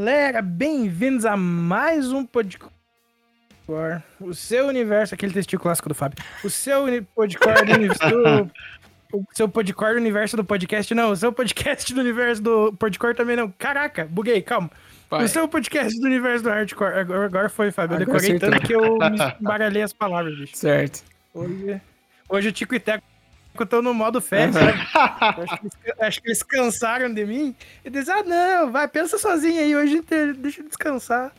galera, bem-vindos a mais um podcast. O seu universo, aquele testículo clássico do Fábio. O seu podcast do universo. O seu podcast do universo do podcast, não. O seu podcast do universo do podcast também não. Caraca, buguei, calma. Vai. O seu podcast do universo do hardcore. Agora, foi, Fábio. Eu decorei tanto que eu me embaralhei as palavras, bicho. Certo. Hoje, hoje o Tico e Teco estão no modo fé, sabe? acho, que eles, acho, que eles, cansaram de mim. E dizem, ah, não, vai, pensa sozinho aí, hoje deixa eu descansar.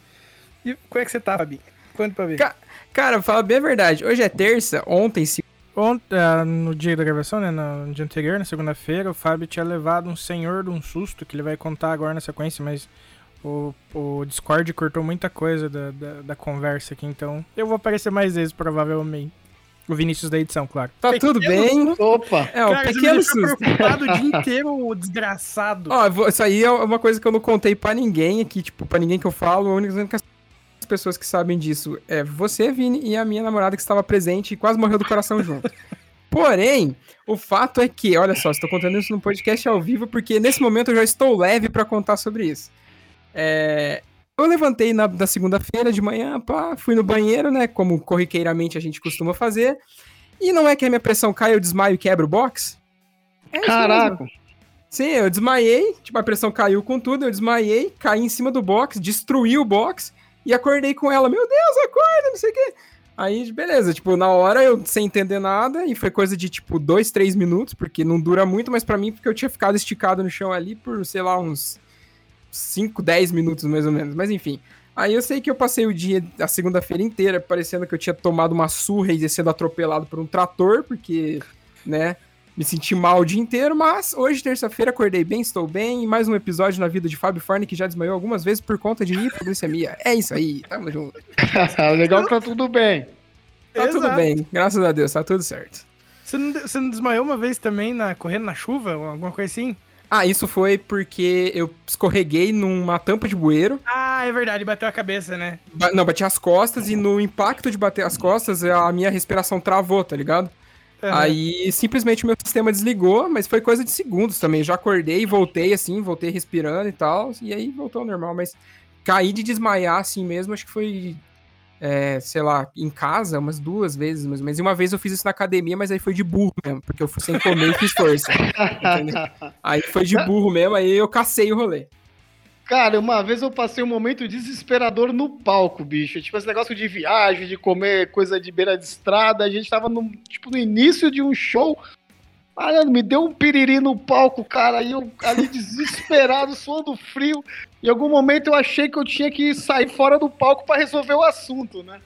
E como é que você tá, Fabinho? Conta pra ver. Ca cara, fala bem a verdade. Hoje é terça, ontem, se... Ontem, uh, no dia da gravação, né, no dia anterior, na segunda-feira, o Fábio tinha levado um senhor de um susto, que ele vai contar agora na sequência, mas o, o Discord cortou muita coisa da, da, da conversa aqui, então eu vou aparecer mais vezes, provavelmente. O Vinícius da edição, claro. Tá pequeno tudo bem? Opa! É, o Cara, pequeno susto. preocupado o dia inteiro, o desgraçado. Ó, isso aí é uma coisa que eu não contei pra ninguém aqui, tipo, pra ninguém que eu falo, a única pessoas que sabem disso é você, Vini, e a minha namorada que estava presente e quase morreu do coração junto. Porém, o fato é que, olha só, estou contando isso no podcast ao vivo porque nesse momento eu já estou leve para contar sobre isso. É, eu levantei na, na segunda-feira de manhã, pá, fui no banheiro, né? Como corriqueiramente a gente costuma fazer. E não é que a minha pressão cai, eu desmaio e quebro o box? É Caraca! Sim, eu desmaiei, tipo, a pressão caiu com tudo, eu desmaiei, caí em cima do box, destruí o box e acordei com ela. Meu Deus, acorda, não sei o quê. Aí, beleza, tipo, na hora eu sem entender nada, e foi coisa de, tipo, dois, três minutos, porque não dura muito, mas para mim, porque eu tinha ficado esticado no chão ali por, sei lá, uns 5, 10 minutos mais ou menos. Mas enfim. Aí eu sei que eu passei o dia, a segunda-feira inteira, parecendo que eu tinha tomado uma surra e sendo atropelado por um trator, porque, né, me senti mal o dia inteiro, mas hoje, terça-feira, acordei bem, estou bem, e mais um episódio na vida de Fábio Forne, que já desmaiou algumas vezes por conta de hipoglicemia. É isso aí, tamo junto. Legal que tá tudo bem. Tá Exato. tudo bem, graças a Deus, tá tudo certo. Você não, você não desmaiou uma vez também na, correndo na chuva, alguma coisa assim? Ah, isso foi porque eu escorreguei numa tampa de bueiro. Ah, é verdade, bateu a cabeça, né? Ba não, bati as costas e no impacto de bater as costas, a minha respiração travou, tá ligado? Uhum. Aí simplesmente o meu sistema desligou, mas foi coisa de segundos também. Já acordei, voltei assim, voltei respirando e tal, e aí voltou ao normal. Mas cair de desmaiar assim mesmo, acho que foi é, sei lá, em casa umas duas vezes, menos. E uma vez eu fiz isso na academia, mas aí foi de burro mesmo, porque eu fui sem comer e fiz força. aí foi de burro mesmo, aí eu cacei o rolê. Cara, uma vez eu passei um momento desesperador no palco, bicho. Tipo, esse negócio de viagem, de comer coisa de beira de estrada. A gente tava no, tipo, no início de um show. Mano, me deu um piriri no palco, cara. Aí eu ali desesperado, suando frio. Em algum momento eu achei que eu tinha que sair fora do palco para resolver o assunto, né?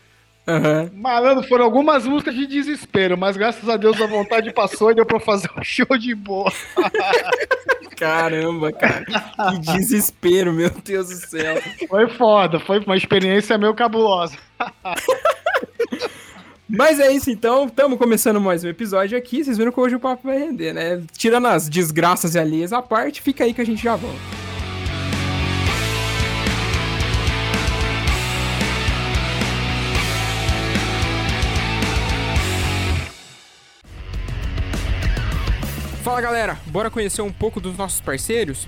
Uhum. Malandro, foram algumas músicas de desespero, mas graças a Deus a vontade passou e deu pra fazer um show de boa. Caramba, cara. Que desespero, meu Deus do céu. Foi foda, foi uma experiência meio cabulosa. Mas é isso então, estamos começando mais um episódio aqui. Vocês viram que hoje o papo vai render, né? Tirando as desgraças e alheias à parte, fica aí que a gente já volta. Fala galera, bora conhecer um pouco dos nossos parceiros?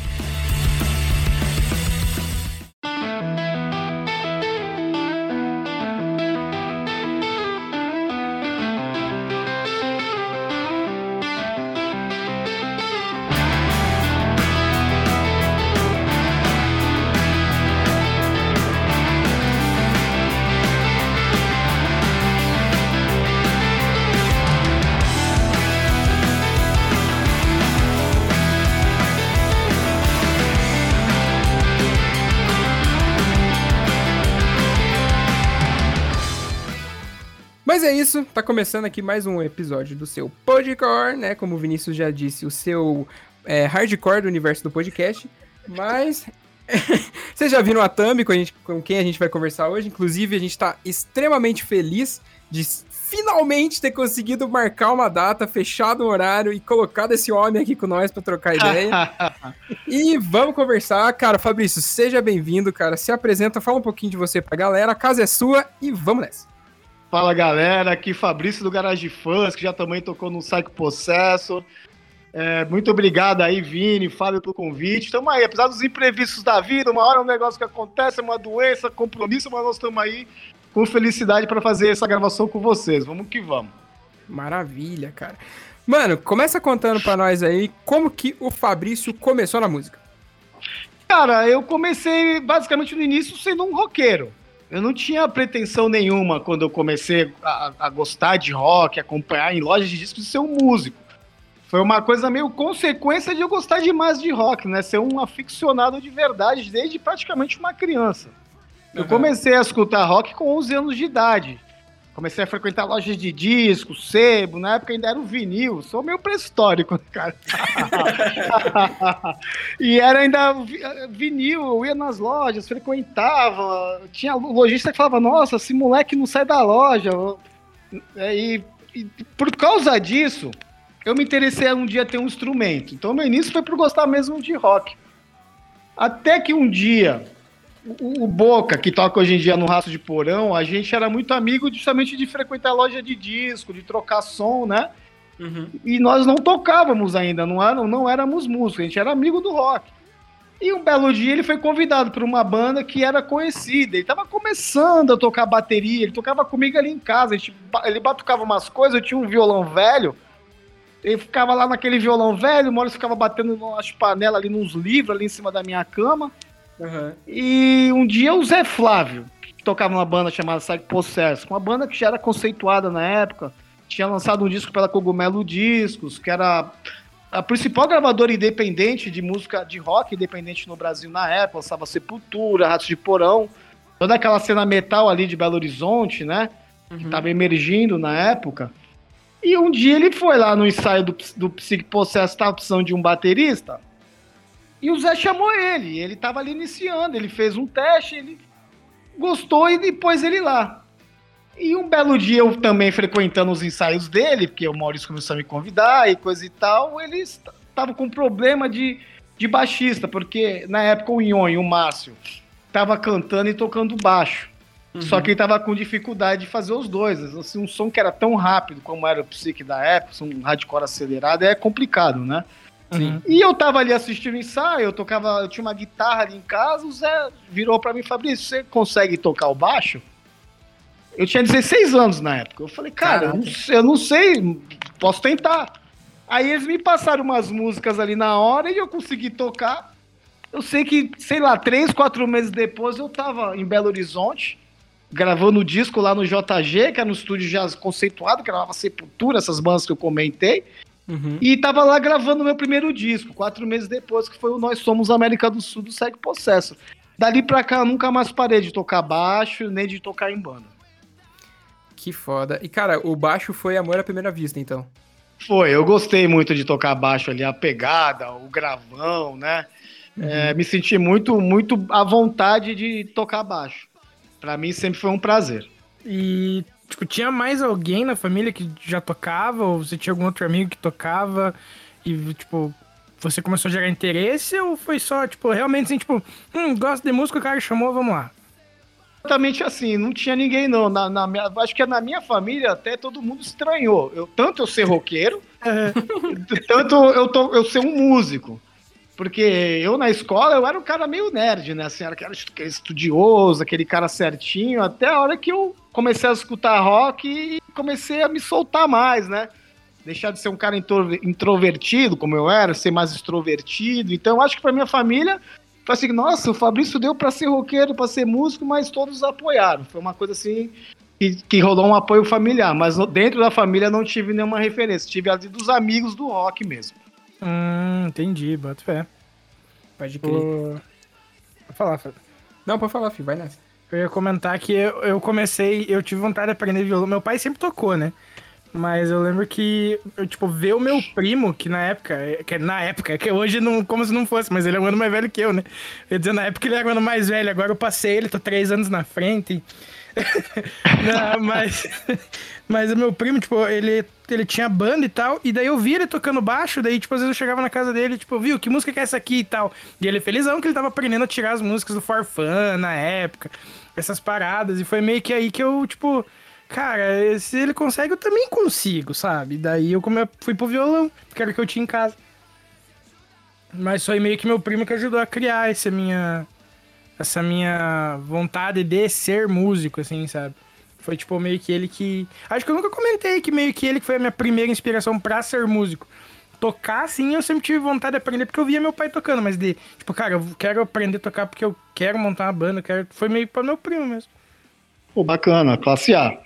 Isso, tá começando aqui mais um episódio do seu Podcore, né? Como o Vinícius já disse, o seu é, hardcore do universo do podcast. Mas vocês já viram a thumb com, a gente, com quem a gente vai conversar hoje. Inclusive, a gente tá extremamente feliz de finalmente ter conseguido marcar uma data, fechado o horário e colocado esse homem aqui com nós para trocar ideia. e vamos conversar. Cara, Fabrício, seja bem-vindo, cara. Se apresenta, fala um pouquinho de você pra galera. A casa é sua e vamos nessa. Fala galera, aqui Fabrício do Garage Fãs, que já também tocou no Psycho Possessor. É, muito obrigado aí, Vini, Fábio, pelo convite. Estamos aí, apesar dos imprevistos da vida, uma hora é um negócio que acontece, uma doença, compromisso, mas nós estamos aí com felicidade para fazer essa gravação com vocês. Vamos que vamos. Maravilha, cara. Mano, começa contando para nós aí como que o Fabrício começou na música. Cara, eu comecei basicamente no início sendo um roqueiro. Eu não tinha pretensão nenhuma quando eu comecei a, a gostar de rock, acompanhar em lojas de discos ser um músico. Foi uma coisa meio consequência de eu gostar demais de rock, né? Ser um aficionado de verdade desde praticamente uma criança. Eu comecei a escutar rock com 11 anos de idade. Comecei a frequentar lojas de discos, sebo, na época ainda era o vinil, sou meio pré-histórico, cara. e era ainda vinil, eu ia nas lojas, frequentava, tinha lojista que falava, nossa, esse moleque não sai da loja. É, e, e por causa disso, eu me interessei um dia ter um instrumento. Então meu início foi por gostar mesmo de rock. Até que um dia o, o, Boca, que toca hoje em dia no Raço de Porão, a gente era muito amigo justamente de frequentar loja de disco, de trocar som, né? Uhum. E nós não tocávamos ainda, não, não éramos músicos, a gente era amigo do rock. E um belo dia ele foi convidado por uma banda que era conhecida. Ele estava começando a tocar bateria, ele tocava comigo ali em casa. Gente, ele batucava umas coisas, eu tinha um violão velho. Ele ficava lá naquele violão velho, o Maurício ficava batendo nas panelas ali nos livros, ali em cima da minha cama. Uhum. E um dia o Zé Flávio, que tocava numa banda chamada Psycho Possess, uma banda que já era conceituada na época, tinha lançado um disco pela Cogumelo Discos, que era a principal gravadora independente de música de rock independente no Brasil na época, lançava Sepultura, Ratos de Porão, toda aquela cena metal ali de Belo Horizonte, né? Uhum. Que tava emergindo na época. E um dia ele foi lá no ensaio do, do Psych Possess, tava precisando de um baterista. E o Zé chamou ele, ele estava ali iniciando, ele fez um teste, ele gostou e depois ele lá. E um belo dia eu também frequentando os ensaios dele, porque o Maurício começou a me convidar e coisa e tal, ele estava com problema de, de baixista, porque na época o Ion e o Márcio tava cantando e tocando baixo. Uhum. Só que ele tava com dificuldade de fazer os dois. Assim, um som que era tão rápido como era o Psyche da época, um hardcore acelerado, é complicado, né? Sim. E eu tava ali assistindo o ensaio, eu tocava, eu tinha uma guitarra ali em casa, o Zé virou para mim, Fabrício, você consegue tocar o baixo? Eu tinha 16 anos na época. Eu falei, cara, eu não, eu não, sei, posso tentar. Aí eles me passaram umas músicas ali na hora e eu consegui tocar. Eu sei que, sei lá, três, quatro meses depois eu tava em Belo Horizonte, gravando o disco lá no JG, que era no estúdio já conceituado, que gravava Sepultura, essas bandas que eu comentei. Uhum. E tava lá gravando meu primeiro disco, quatro meses depois, que foi o Nós Somos América do Sul do Segue Processo. Dali pra cá, eu nunca mais parei de tocar baixo, nem de tocar em banda. Que foda. E, cara, o baixo foi amor à primeira vista, então? Foi, eu gostei muito de tocar baixo ali, a pegada, o gravão, né? Uhum. É, me senti muito, muito à vontade de tocar baixo. Para mim sempre foi um prazer. E Tipo, tinha mais alguém na família que já tocava? Ou você tinha algum outro amigo que tocava? E, tipo, você começou a gerar interesse? Ou foi só, tipo, realmente assim, tipo, hum, gosto de música, o cara chamou, vamos lá? exatamente assim, não tinha ninguém não. Na, na minha, acho que na minha família até todo mundo estranhou. Eu, tanto eu ser roqueiro, tanto eu, tô, eu ser um músico. Porque eu na escola eu era um cara meio nerd, né? Assim, era aquele estudioso, aquele cara certinho, até a hora que eu comecei a escutar rock e comecei a me soltar mais, né? Deixar de ser um cara introvertido, como eu era, ser mais extrovertido. Então, acho que para minha família foi assim, nossa, o Fabrício deu para ser roqueiro, para ser músico, mas todos apoiaram. Foi uma coisa assim que, que, rolou um apoio familiar, mas dentro da família não tive nenhuma referência, tive a dos amigos do rock mesmo. Hum, entendi, bota fé. Pode crer. Pode falar, Fábio. Não, pode falar, filho, vai nessa. Eu ia comentar que eu, eu comecei, eu tive vontade de aprender violão. Meu pai sempre tocou, né? Mas eu lembro que, eu, tipo, ver o meu primo, que na época, que na época, que hoje não, como se não fosse, mas ele é um ano mais velho que eu, né? Eu ia dizer, na época ele era um ano mais velho, agora eu passei ele, tô três anos na frente. não, mas, mas o meu primo, tipo, ele, ele tinha banda e tal, e daí eu via ele tocando baixo, daí, tipo, às vezes eu chegava na casa dele, tipo, viu, que música que é essa aqui e tal. E ele felizão que ele tava aprendendo a tirar as músicas do Forfan na época, essas paradas, e foi meio que aí que eu, tipo, cara, se ele consegue, eu também consigo, sabe? Daí eu fui pro violão, que era o que eu tinha em casa. Mas foi meio que meu primo que ajudou a criar essa minha essa minha vontade de ser músico, assim, sabe? Foi tipo meio que ele que. Acho que eu nunca comentei que meio que ele que foi a minha primeira inspiração para ser músico. Tocar, sim, eu sempre tive vontade de aprender porque eu via meu pai tocando, mas de, tipo, cara, eu quero aprender a tocar porque eu quero montar uma banda, quero... foi meio para meu primo mesmo. Pô, bacana, classe A.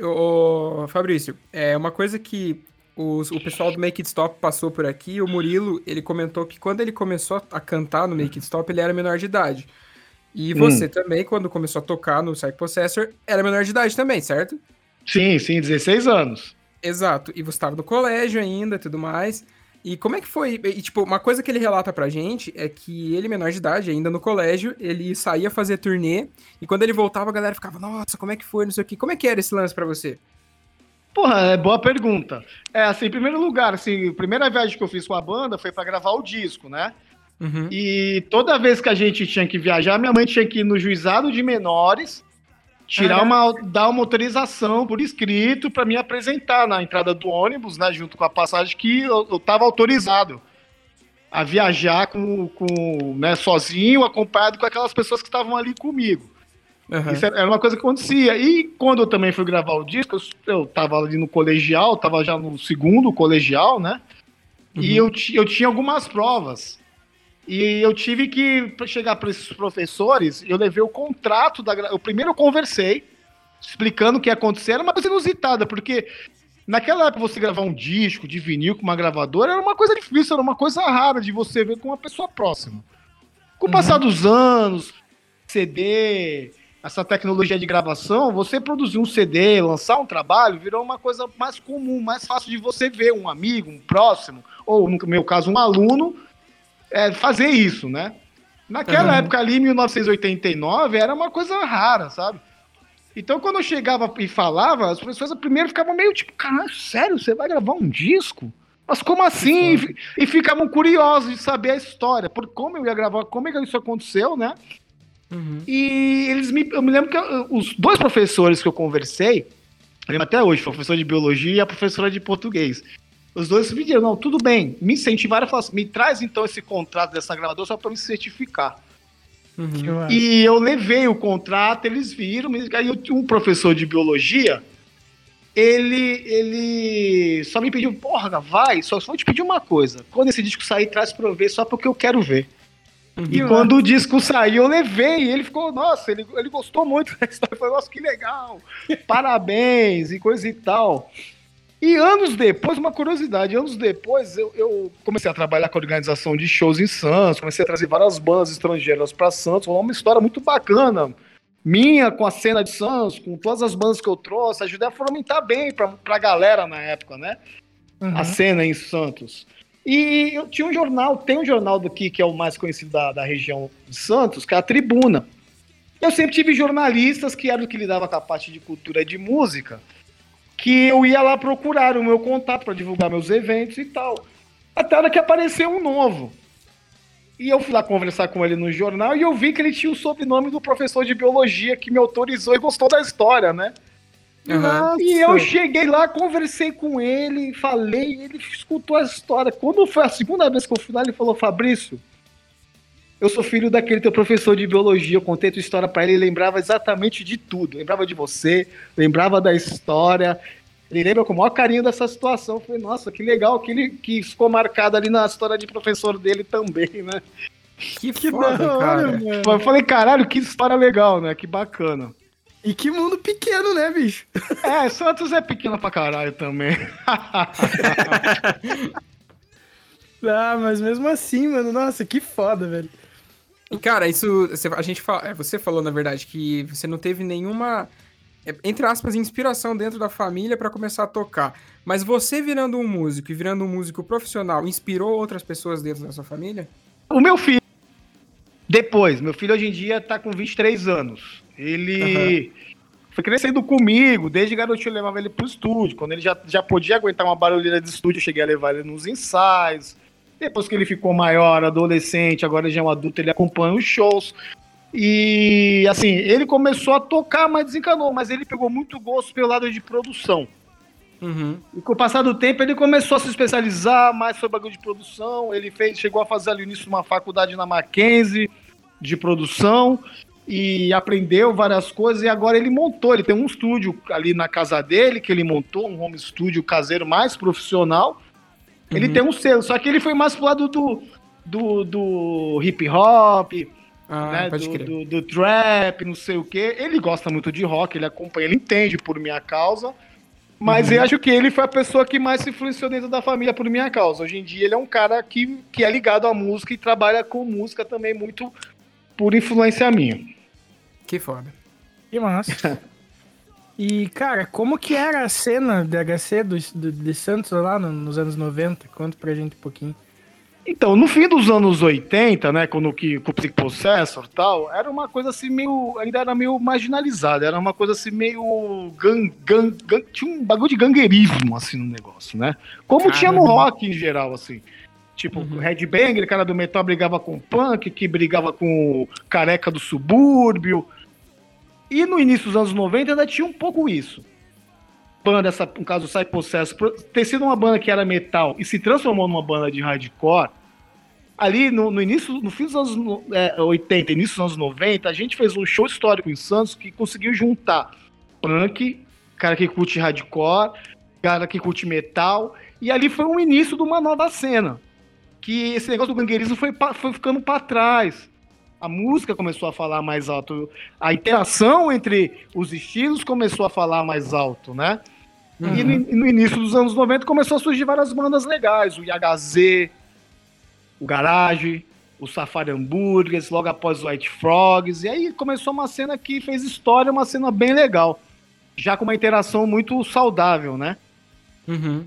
Ô, Fabrício, é uma coisa que os, o pessoal do Make It Stop passou por aqui, o Murilo, ele comentou que quando ele começou a cantar no Make It Stop, ele era menor de idade. E hum. você hum. também, quando começou a tocar no Psych Possessor, era menor de idade também, certo? Sim, sim, 16 anos. Exato. E você estava no colégio ainda tudo mais. E como é que foi? E, tipo, uma coisa que ele relata pra gente é que ele, menor de idade, ainda no colégio, ele saía fazer turnê, e quando ele voltava, a galera ficava, nossa, como é que foi, não sei o. Como é que era esse lance para você? Porra, é boa pergunta. É, assim, em primeiro lugar, assim, a primeira viagem que eu fiz com a banda foi para gravar o disco, né? Uhum. E toda vez que a gente tinha que viajar, minha mãe tinha que ir no juizado de menores, tirar uma, dar uma autorização por escrito para me apresentar na entrada do ônibus, né? Junto com a passagem que eu, eu tava autorizado a viajar com, com, né, sozinho, acompanhado com aquelas pessoas que estavam ali comigo. Uhum. Isso era uma coisa que acontecia. E quando eu também fui gravar o disco, eu tava ali no colegial, tava já no segundo colegial, né? Uhum. E eu, eu tinha algumas provas. E eu tive que chegar para esses professores, eu levei o contrato da. Eu primeiro eu conversei, explicando o que ia acontecer, era uma coisa inusitada, porque naquela época você gravar um disco de vinil com uma gravadora era uma coisa difícil, era uma coisa rara de você ver com uma pessoa próxima. Com o passar uhum. dos anos, CD, essa tecnologia de gravação, você produzir um CD, lançar um trabalho, virou uma coisa mais comum, mais fácil de você ver um amigo, um próximo, ou no meu caso, um aluno, é, fazer isso, né? Naquela uhum. época ali, 1989, era uma coisa rara, sabe? Então, quando eu chegava e falava, as pessoas primeiro ficavam meio tipo, caralho, sério, você vai gravar um disco? Mas como assim? E, e ficavam curiosos de saber a história, por como eu ia gravar, como é que isso aconteceu, né? Uhum. E eles me. Eu me lembro que eu, os dois professores que eu conversei, eu lembro até hoje, o professor de biologia e a professora de português. Os dois me disseram, não, tudo bem, me incentivaram e falaram assim, me traz então esse contrato dessa gravadora só para me certificar. Uhum. E eu levei o contrato, eles viram, aí um professor de biologia, ele, ele só me pediu, porra, vai, só, só vou te pedir uma coisa, quando esse disco sair, traz pra eu ver, só porque eu quero ver. Uhum. E quando o disco saiu, eu levei. E ele ficou, nossa, ele, ele gostou muito da história. Falei, nossa, que legal. Parabéns e coisa e tal. E anos depois, uma curiosidade, anos depois eu, eu, comecei a trabalhar com a organização de shows em Santos, comecei a trazer várias bandas estrangeiras para Santos, uma história muito bacana, minha com a cena de Santos, com todas as bandas que eu trouxe, ajudei a fomentar bem para a galera na época, né? Uhum. A cena em Santos. E eu tinha um jornal, tem um jornal daqui que é o mais conhecido da, da região de Santos, que é a Tribuna. Eu sempre tive jornalistas que eram que lidava com a parte de cultura e de música, que eu ia lá procurar o meu contato para divulgar meus eventos e tal. Até a hora que apareceu um novo. E eu fui lá conversar com ele no jornal e eu vi que ele tinha o sobrenome do professor de biologia que me autorizou e gostou da história, né? Uhum. E eu cheguei lá, conversei com ele, falei, ele escutou a história. Quando foi a segunda vez que eu fui lá, ele falou: Fabrício, eu sou filho daquele teu professor de biologia. Eu contei tua história para ele, ele lembrava exatamente de tudo. Lembrava de você, lembrava da história. Ele lembra com o maior carinho dessa situação. Eu falei, nossa, que legal que ele que ficou marcado ali na história de professor dele também, né? Que, que foda, cara. Mano. Eu falei, caralho, que história legal, né? Que bacana. E que mundo pequeno, né, bicho? É, Santos é pequeno pra caralho também. ah, mas mesmo assim, mano, nossa, que foda, velho. E, cara, isso. A gente fala, é, você falou, na verdade, que você não teve nenhuma é, entre aspas, inspiração dentro da família para começar a tocar. Mas você virando um músico e virando um músico profissional, inspirou outras pessoas dentro da sua família? O meu filho. Depois, meu filho hoje em dia tá com 23 anos. Ele uhum. foi crescendo comigo, desde garotinho eu levava ele pro estúdio. Quando ele já, já podia aguentar uma barulheira de estúdio, eu cheguei a levar ele nos ensaios. Depois que ele ficou maior, adolescente, agora já é um adulto, ele acompanha os shows. E assim, ele começou a tocar, mas desencanou, mas ele pegou muito gosto pelo lado de produção. Uhum. E com o passar do tempo, ele começou a se especializar mais sobre bagulho de produção. Ele fez, chegou a fazer ali início uma faculdade na Mackenzie de produção e aprendeu várias coisas. E agora ele montou, ele tem um estúdio ali na casa dele que ele montou, um home studio caseiro mais profissional. Ele uhum. tem um selo, só que ele foi mais pro lado do, do, do hip hop, ah, né, do, do, do, trap, não sei o que. Ele gosta muito de rock, ele acompanha, ele entende por minha causa. Mas uhum. eu acho que ele foi a pessoa que mais se influenciou dentro da família por minha causa. Hoje em dia ele é um cara que, que é ligado à música e trabalha com música também muito por influência minha. Que foda. Que massa. e, cara, como que era a cena de HC do, do, de Santos lá no, nos anos 90? Conta pra gente um pouquinho. Então, no fim dos anos 80, né, quando que com o Processor e tal, era uma coisa assim meio, ainda era meio marginalizada, era uma coisa assim meio gang, gang, gang tinha um bagulho de gangueirismo assim no negócio, né? Como Caramba. tinha no rock em geral assim. Tipo, uhum. Red Banger, cara do metal brigava com o punk, que brigava com o careca do subúrbio. E no início dos anos 90 ainda tinha um pouco isso banda, essa, no caso Sai Processo, ter sido uma banda que era metal e se transformou numa banda de hardcore, ali no, no início, no fim dos anos é, 80, início dos anos 90, a gente fez um show histórico em Santos que conseguiu juntar punk, cara que curte hardcore, cara que curte metal, e ali foi um início de uma nova cena. Que esse negócio do gangueirismo foi, foi ficando para trás. A música começou a falar mais alto, a interação entre os estilos começou a falar mais alto, né? Uhum. E no, no, início dos anos 90 começou a surgir várias bandas legais, o IHZ, o Garage, o Safari Hambúrgueres, logo após o White Frogs, e aí começou uma cena que fez história, uma cena bem legal, já com uma interação muito saudável, né? Uhum.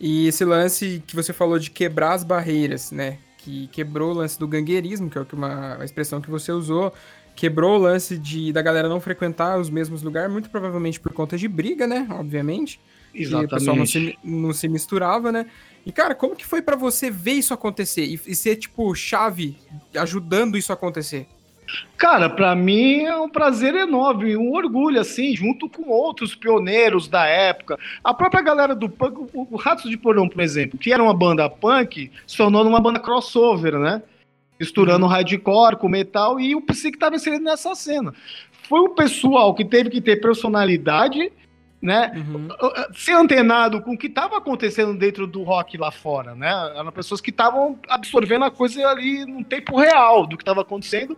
E esse lance que você falou de quebrar as barreiras, né? Que quebrou o lance do gangueirismo, que é uma, expressão que você usou, quebrou o lance de da galera não frequentar os mesmos lugares, muito provavelmente por conta de briga, né? Obviamente. Exatamente. o pessoal não se, não se misturava, né? E, cara, como que foi para você ver isso acontecer e, e, ser, tipo, chave ajudando isso a acontecer? Cara, para mim é um prazer enorme, um orgulho, assim, junto com outros pioneiros da época. A própria galera do punk, o Ratos de Porão, por exemplo, que era uma banda punk, se tornou uma banda crossover, né? misturando uhum. hardcore com metal e o Psyche estava inserido nessa cena. Foi um pessoal que teve que ter personalidade, né? Uhum. Ser antenado com o que estava acontecendo dentro do rock lá fora, né? Eram pessoas que estavam absorvendo a coisa ali no tempo real do que estava acontecendo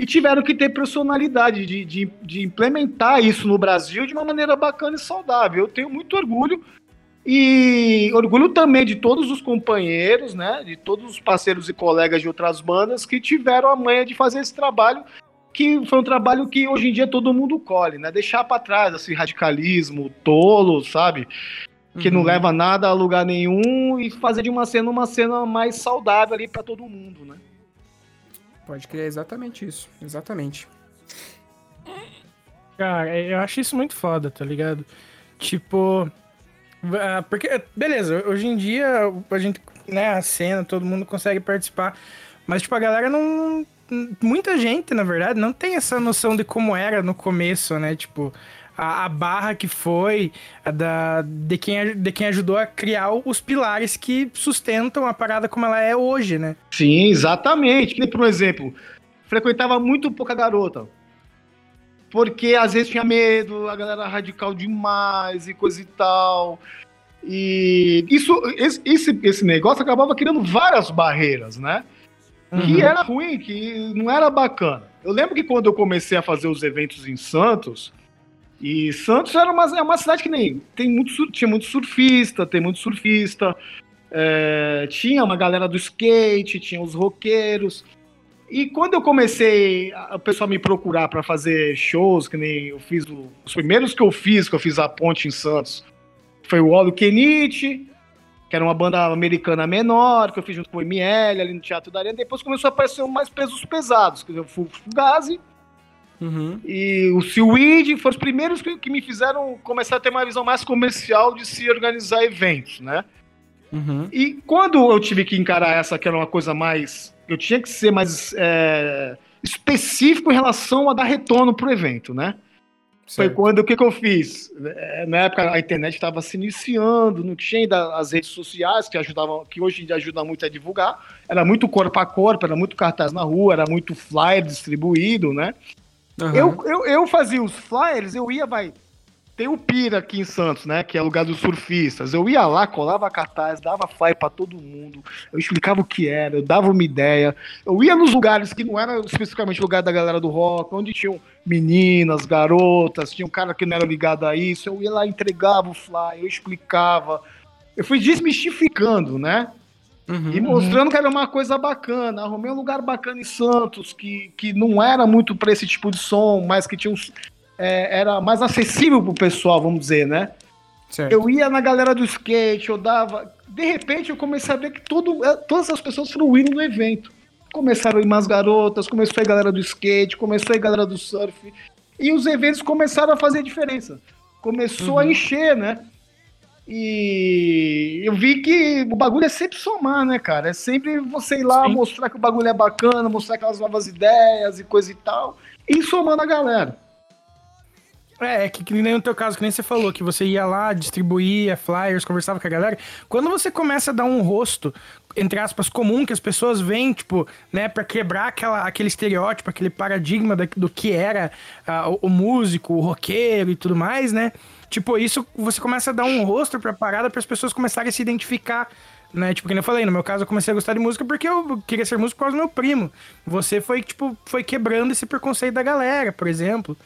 e tiveram que ter personalidade de, de, de implementar isso no Brasil de uma maneira bacana e saudável. Eu tenho muito orgulho e orgulho também de todos os companheiros, né, de todos os parceiros e colegas de outras bandas que tiveram a manha de fazer esse trabalho, que foi um trabalho que hoje em dia todo mundo colhe, né? Deixar para trás esse radicalismo tolo, sabe? Que uhum. não leva nada a lugar nenhum e fazer de uma cena uma cena mais saudável ali para todo mundo, né? Pode criar exatamente isso, exatamente. Cara, eu acho isso muito foda, tá ligado? Tipo, ah, porque, beleza, hoje em dia a gente né, a cena, todo mundo consegue participar. Mas, tipo, a galera não. Muita gente, na verdade, não tem essa noção de como era no começo, né? Tipo, a, a barra que foi da, de, quem, de quem ajudou a criar os pilares que sustentam a parada como ela é hoje, né? Sim, exatamente. Que, por exemplo, frequentava muito pouca garota. Porque às vezes tinha medo, a galera radical demais e coisa e tal. E isso, esse, esse negócio acabava criando várias barreiras, né? Uhum. Que era ruim, que não era bacana. Eu lembro que quando eu comecei a fazer os eventos em Santos, e Santos era uma, é uma cidade que nem. Tem muito, tinha muito surfista, tem muito surfista. É, tinha uma galera do skate, tinha os roqueiros. E quando eu comecei, o pessoal me procurar para fazer shows, que nem eu fiz, os primeiros que eu fiz, que eu fiz a ponte em Santos, foi o Olo Kenite, que era uma banda americana menor, que eu fiz junto com o ML ali no Teatro da Arena. Depois começou a aparecer mais pesos pesados, que eu fui o Fugazi uhum. e o Seaweed, foram os primeiros que, que, me fizeram começar a ter uma visão mais comercial de se organizar eventos, né? Uhum. E quando eu tive que encarar essa, que era uma coisa mais. Eu tinha que ser mais é, específico em relação a dar retorno pro evento, né? Foi quando o que, que eu fiz? É, na época a internet estava se iniciando, não tinha ainda as redes sociais que ajudavam, que hoje em dia ajudam muito a divulgar. Era muito corpo a corpo, era muito cartaz na rua, era muito flyer distribuído, né? Uhum. Eu, eu, eu fazia os flyers, eu ia, vai, tem o Pira aqui em Santos, né? Que é lugar dos surfistas. Eu ia lá, colava cartaz, dava flyer para todo mundo. Eu explicava o que era, eu dava uma ideia. Eu ia nos lugares que não era especificamente lugar da galera do rock, onde tinham meninas, garotas, tinha um cara que não era ligado a isso. Eu ia lá, entregava o flyer, eu explicava. Eu fui desmistificando, né? Uhum, e mostrando uhum. que era uma coisa bacana. Arrumei um lugar bacana em Santos, que, que não era muito para esse tipo de som, mas que tinha uns, é, era mais acessível pro pessoal, vamos dizer, né? Certo. Eu ia na galera do skate, eu dava. De repente eu comecei a ver que todo, é, todas as pessoas fruíram no evento. Começaram a ir mais garotas, começou a ir galera do skate, começou a ir galera do surf. E os eventos começaram a fazer diferença. Começou uhum. a encher, né? E eu vi que o bagulho é sempre somar, né, cara? É sempre você ir lá Sim. mostrar que o bagulho é bacana, mostrar aquelas novas ideias e coisa e tal, e somando a galera. É, é, que, que nem no teu caso, que nem você falou, que você ia lá, distribuía flyers, conversava com a galera. Quando você começa a dar um rosto, entre aspas, comum, que as pessoas veem, tipo, né, pra quebrar aquela, aquele estereótipo, aquele paradigma da, do que era uh, o, o, músico, o roqueiro e tudo mais, né? Tipo, isso você começa a dar um rosto pra parada para as pessoas começarem a se identificar né? Tipo, como eu falei, no meu caso eu comecei a gostar de música porque eu queria ser músico por causa do meu primo. Você foi, tipo, foi quebrando esse preconceito da galera, por exemplo.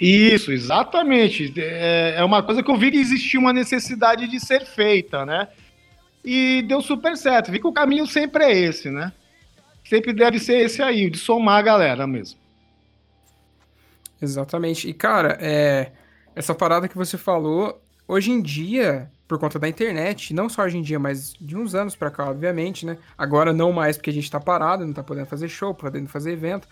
Isso, exatamente. É, é uma coisa que eu vi que existia uma necessidade de ser feita, né? E deu super certo. Vi que o caminho sempre é esse, né? Sempre deve ser esse aí, de somar a galera mesmo. Exatamente. E, cara, é... essa parada que você falou, hoje em dia, por conta da internet, não só hoje em dia, mas de uns anos pra cá, obviamente, né? Agora não mais porque a gente tá parado, não tá podendo fazer show, podendo fazer evento.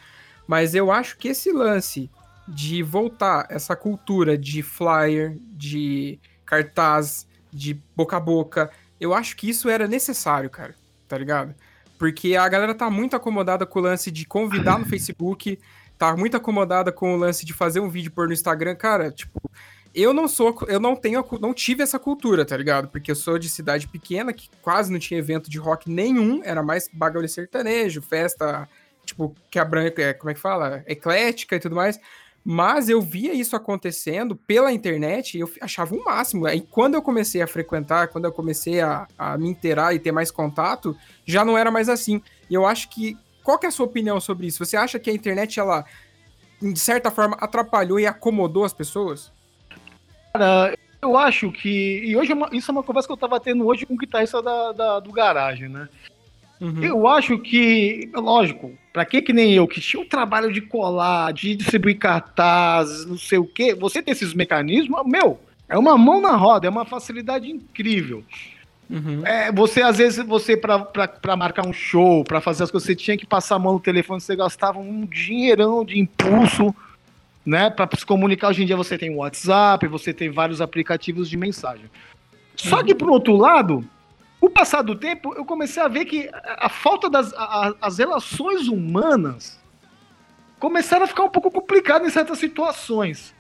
Mas eu acho que esse lance de voltar essa cultura de flyer, de cartaz, de boca a boca. Eu acho que isso era necessário, cara, tá ligado? Porque a galera tá muito acomodada com o lance de convidar no Facebook, tá muito acomodada com o lance de fazer um vídeo por no Instagram, cara, tipo, eu não sou, eu não tenho, não tive essa cultura, tá ligado? Porque eu sou de cidade pequena, que quase não tinha evento de rock nenhum, era mais bagulho sertanejo, festa, tipo, que a branca, é, como é que fala? Eclética e tudo mais. Mas eu via isso acontecendo pela internet e eu achava o um máximo. E quando eu comecei a frequentar, quando eu comecei a, a me inteirar e ter mais contato, já não era mais assim. E eu acho que. Qual que é a sua opinião sobre isso? Você acha que a internet, ela, de certa forma, atrapalhou e acomodou as pessoas? Cara, eu acho que. E hoje é isso é uma conversa que eu tava tendo hoje com o guitarrista da, da do garagem, né? Uhum. Eu acho que, lógico, para que que nem eu, que tinha o trabalho de colar, de distribuir cartazes, não sei o quê, você ter esses mecanismos, meu, é uma mão na roda, é uma facilidade incrível. Uhum. É, você, às vezes, você para marcar um show, para fazer as coisas, você tinha que passar a mão no telefone, você gastava um dinheirão de impulso, né? Para se comunicar. Hoje em dia você tem WhatsApp, você tem vários aplicativos de mensagem. Só que, por outro lado, o passar do tempo, eu comecei a ver que a, falta das a, as relações humanas começaram a ficar um pouco complicado em certas situações.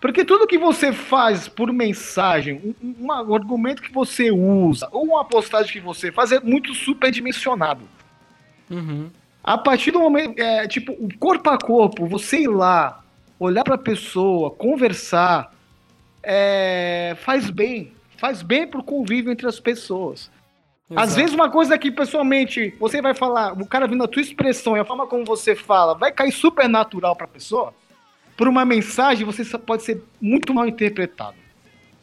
Porque tudo que você faz por mensagem, um, um, um, argumento que você usa, ou uma postagem que você faz é muito superdimensionado. Uhum. A partir do momento, é, tipo, o corpo a corpo, você ir lá, olhar para a pessoa, conversar, é, faz bem. Faz bem pro convívio entre as pessoas. Exato. Às vezes uma coisa que pessoalmente você vai falar, o cara vindo a tua expressão e a forma como você fala, vai cair super natural pra pessoa por uma mensagem, você pode ser muito mal interpretado.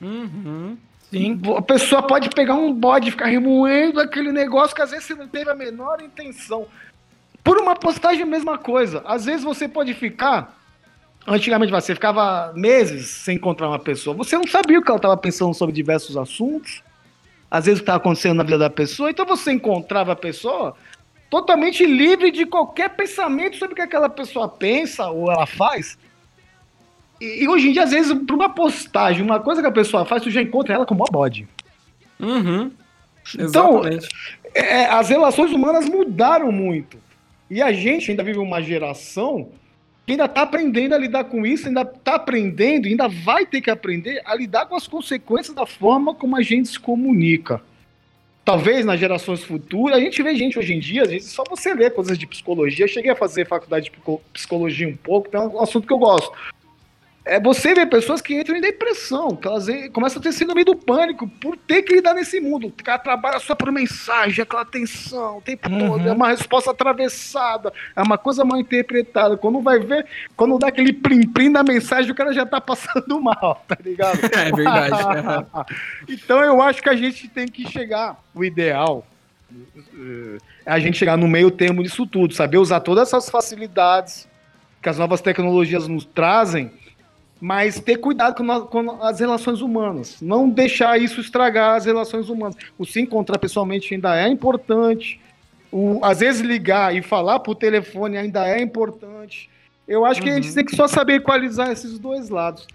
Uhum. Sim. A pessoa pode pegar um bode e ficar remoendo aquele negócio que às vezes você não teve a menor intenção. Por uma postagem, a mesma coisa. Às vezes você pode ficar. Antigamente você ficava meses sem encontrar uma pessoa. Você não sabia o que ela estava pensando sobre diversos assuntos. Às vezes o que estava acontecendo na vida da pessoa. Então você encontrava a pessoa totalmente livre de qualquer pensamento sobre o que aquela pessoa pensa ou ela faz. E, e, hoje em dia, às vezes, para uma postagem, uma coisa que a pessoa faz, tu já encontra ela como uma bode. Uhum. Então, é, é, as relações humanas mudaram muito. E a gente ainda vive uma geração que ainda está aprendendo a lidar com isso, ainda está aprendendo, ainda vai ter que aprender a lidar com as consequências da forma como a gente se comunica. Talvez nas gerações futuras, a gente vê gente hoje em dia, às vezes só você ler coisas de psicologia. Eu cheguei a fazer faculdade de psicologia um pouco, então é um assunto que eu gosto é você vê pessoas que entram em depressão, que elas começam a ter síndrome do pânico por ter que lidar nesse mundo. O cara trabalha só por mensagem, aquela tensão o tempo uhum. todo, é uma resposta atravessada, é uma coisa mal interpretada. Quando vai ver, quando dá aquele plim-plim da mensagem, o cara já tá passando mal, tá ligado? é verdade. então eu acho que a gente tem que chegar, o ideal é a gente chegar no meio termo disso tudo, saber usar todas essas facilidades que as novas tecnologias nos trazem mas ter cuidado com, com, as relações humanas, não deixar isso estragar as relações humanas. O se encontrar pessoalmente ainda é importante, o, às vezes ligar e falar por telefone ainda é importante. Eu acho uhum. que a gente uhum. tem que só saber equalizar esses dois lados.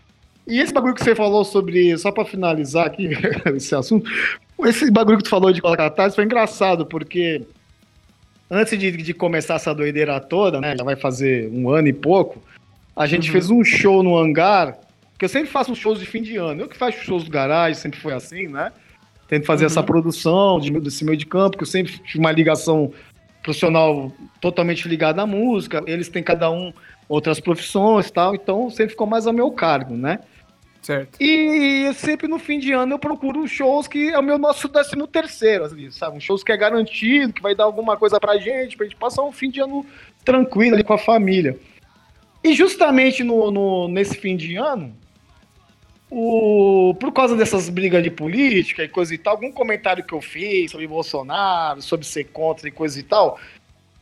E esse bagulho que você falou sobre, só para finalizar aqui esse assunto, esse bagulho que tu falou de colocar cartaz foi engraçado, porque antes de, de começar essa doideira toda, né, já vai fazer um ano e pouco, a gente uhum. fez um show no hangar, que eu sempre faço shows de fim de ano. Eu que faço shows do garagem, sempre foi assim, né? Tento fazer uhum. essa produção de, desse meio de campo, que eu sempre tive uma ligação profissional totalmente ligada à música. Eles têm cada um outras profissões e tal, então sempre ficou mais ao meu cargo, né? Certo. E sempre no fim de ano eu procuro shows que é o meu nosso décimo terceiro, assim, sabe? Um shows que é garantido, que vai dar alguma coisa pra gente, pra gente passar um fim de ano tranquilo ali com a família. E justamente no, no, nesse fim de ano, o, por causa dessas brigas de política e coisa e tal, algum comentário que eu fiz sobre Bolsonaro, sobre ser contra e coisa e tal,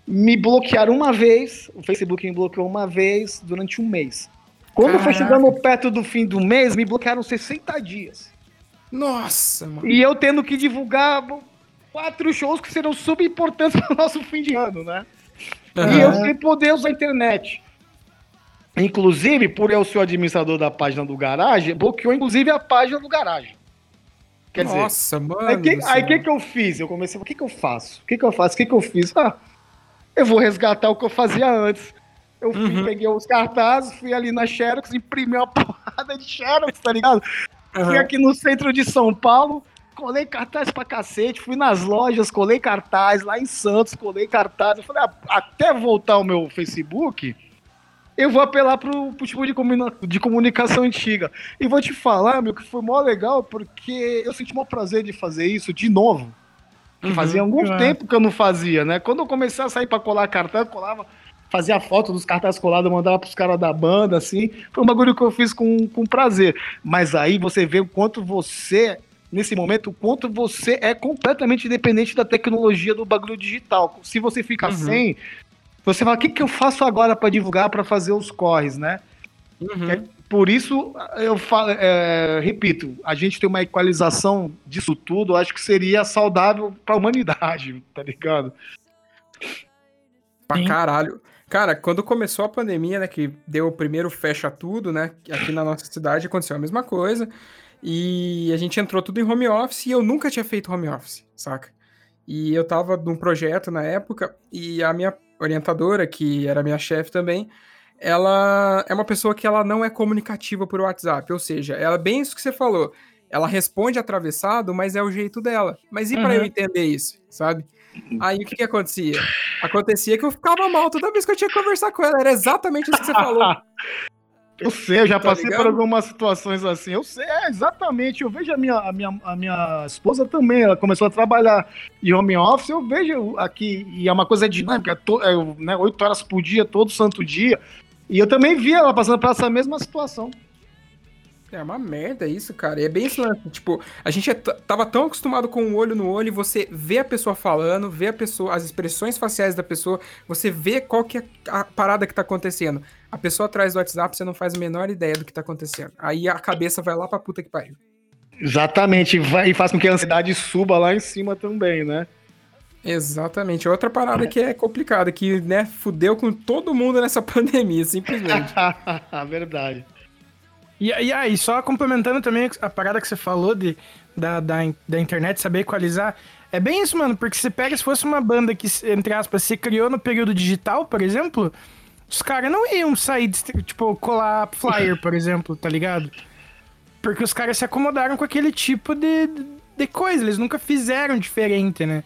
me bloquearam uma vez, o Facebook me bloqueou uma vez durante um mês. Quando Caraca. foi chegando perto do fim do mês, me bloquearam 60 dias. Nossa, mano. E eu tendo que divulgar quatro shows que serão subimportantes para o nosso fim de ano, né? Uhum. E eu sem poder usar a internet. Inclusive, por eu ser o administrador da página do Garage, bloqueou inclusive a página do Garage. Quer Nossa, dizer, mano. Aí o que, aí, que, que eu fiz? Eu comecei, o que, que eu faço? O que, que eu faço? O que, que eu fiz? Ah, eu vou resgatar o que eu fazia antes. Eu fui, uhum. peguei os cartazes, fui ali na Xerox, imprimi uma porrada de Xerox, tá ligado? Uhum. Fui aqui no centro de São Paulo, colei cartaz pra cacete, fui nas lojas, colei cartaz, lá em Santos, colei cartaz. Eu falei, ah, até voltar o meu Facebook, eu vou apelar pro, pro tipo de, comuna, de comunicação antiga. E vou te falar, meu, que foi mó legal, porque eu senti mó prazer de fazer isso de novo. Uhum, fazia algum é. tempo que eu não fazia, né? Quando eu comecei a sair pra colar cartaz, eu colava, fazia foto dos cartazes colados, mandava pros caras da banda, assim. Foi um bagulho que eu fiz com, com prazer. Mas aí você vê o quanto você nesse momento, o quanto você é completamente independente da tecnologia do bagulho digital. Se você fica uhum. sem, você fala, o que, que eu faço agora para divulgar, para fazer os corres, né? Uhum. É, por isso, eu falo, é, repito, a gente tem uma equalização disso tudo, acho que seria saudável para a humanidade, tá ligado? Pra caralho. Cara, quando começou a pandemia, né, que deu o primeiro fecha tudo, né, aqui na nossa cidade aconteceu a mesma coisa. E a gente entrou tudo em home office e eu nunca tinha feito home office, saca? E eu tava num projeto na época e a minha orientadora, que era minha chefe também, ela é uma pessoa que ela não é comunicativa por WhatsApp, ou seja, ela é bem isso que você falou. Ela responde atravessado, mas é o jeito dela. Mas e para eu uhum. entender isso, sabe? Aí o que, que acontecia? Acontecia que eu ficava mal toda vez que eu tinha que conversar com ela. Era exatamente isso que você falou. Eu sei, eu já tá passei ligado? por algumas situações assim. Eu sei, é, exatamente. Eu vejo a minha, a, minha, a minha esposa também. Ela começou a trabalhar em home office. Eu vejo aqui, e é uma coisa dinâmica, to, é, né, oito horas por dia, todo santo dia. E eu também vi ela passando por essa mesma situação. É uma merda isso, cara. E é bem isso, tipo, a gente é tava tão acostumado com o olho no olho, você vê a pessoa falando, vê a pessoa, as expressões faciais da pessoa, você vê qual que é a parada que tá acontecendo. A pessoa atrás do WhatsApp, você não faz a menor ideia do que tá acontecendo. Aí a cabeça vai lá pra puta que pariu. Exatamente, vai, e faz com que a ansiedade suba lá em cima também, né? Exatamente. Outra parada que é complicada, que, né, fudeu com todo mundo nessa pandemia, simplesmente. Verdade. E, e aí, só complementando também a parada que você falou de, da, da, da internet saber equalizar. É bem isso, mano, porque você pega, se fosse uma banda que, entre aspas, se criou no período digital, por exemplo, os caras não iam sair, tipo, colar flyer, por exemplo, tá ligado? Porque os caras se acomodaram com aquele tipo de, de coisa, eles nunca fizeram diferente, né?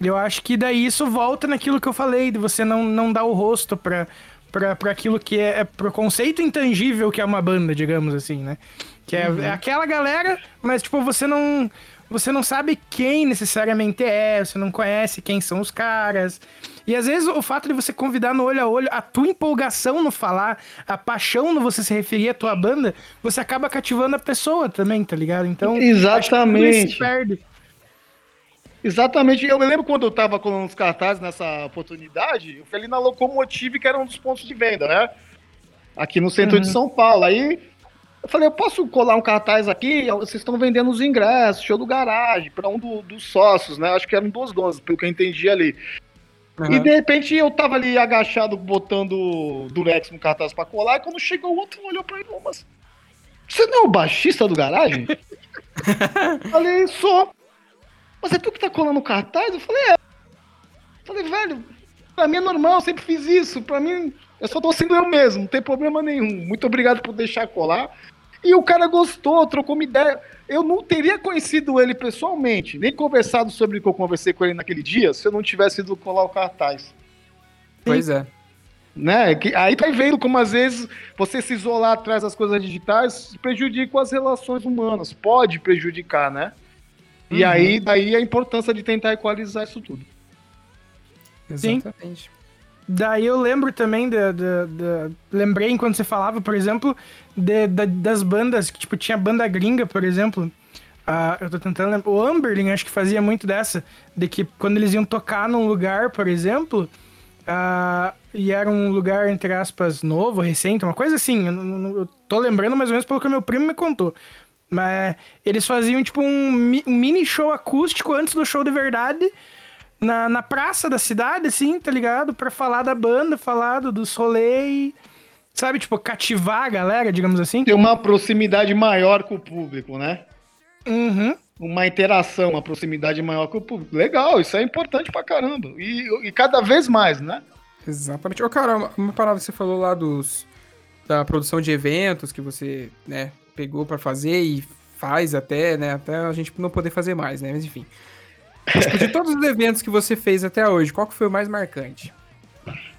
Eu acho que daí isso volta naquilo que eu falei, de você não, não dar o rosto pra, para aquilo que é, é pro conceito intangível que é uma banda, digamos assim, né? Que é, uhum. é, aquela galera, mas tipo, você não você não sabe quem necessariamente é, você não conhece quem são os caras. E às vezes o fato de você convidar no olho a olho, a tua empolgação no falar, a paixão no você se referir à tua banda, você acaba cativando a pessoa também, tá ligado? Então, exatamente. Acho que se perde. Exatamente. Eu me lembro quando eu estava com os cartazes nessa oportunidade, eu fui ali na Locomotive, que era um dos pontos de venda, né? Aqui no centro uhum. de São Paulo. Aí eu falei, eu posso colar um cartaz aqui? Vocês estão vendendo os ingressos, show do garagem, para um do, dos sócios, né? Acho que eram duas donas, pelo que eu entendi ali. Uhum. E de repente eu tava ali agachado, botando Durex no cartaz para colar, e quando chegou o outro, olhou pra mim, mas você não é o baixista do garagem? falei, sou. Mas é tu que tá colando cartaz? Eu falei, é. Eu falei, velho, pra mim é normal, eu sempre fiz isso. Pra mim, eu só tô sendo eu mesmo, não tem problema nenhum. Muito obrigado por deixar colar. E o cara gostou, trocou uma ideia. Eu não teria conhecido ele pessoalmente, nem conversado sobre o que eu conversei com ele naquele dia, se eu não tivesse ido colar o cartaz. Pois é. Né? Que, aí tá vendo como às vezes você se isolar atrás das coisas digitais prejudica as relações humanas. Pode prejudicar, né? E uhum. aí, daí a importância de tentar equalizar isso tudo. Exatamente. Sim. Daí eu lembro também, de, de, de, lembrei enquanto você falava, por exemplo, de, das bandas, que tipo, tinha banda gringa, por exemplo. Uh, eu tô tentando lembrar. O Amberlin acho que fazia muito dessa. De que quando eles iam tocar num lugar, por exemplo, uh, e era um lugar, entre aspas, novo, recente, uma coisa assim. Eu, eu tô lembrando mais ou menos pelo que meu primo me contou. Mas eles faziam tipo um, um, mini show acústico antes do show de verdade. Na, na praça da cidade, assim, tá ligado? Pra falar da banda, falar do, dos rolês. Sabe, tipo, cativar a galera, digamos assim. Ter uma proximidade maior com o público, né? Uhum. Uma interação, uma proximidade maior com o público. Legal, isso é importante pra caramba. E, e cada vez mais, né? Exatamente. Ô, cara, uma parada que você falou lá dos. Da produção de eventos que você, né, pegou para fazer e faz até, né? Até a gente não poder fazer mais, né? Mas enfim. Tipo, de todos os eventos que você fez até hoje, qual que foi o mais marcante?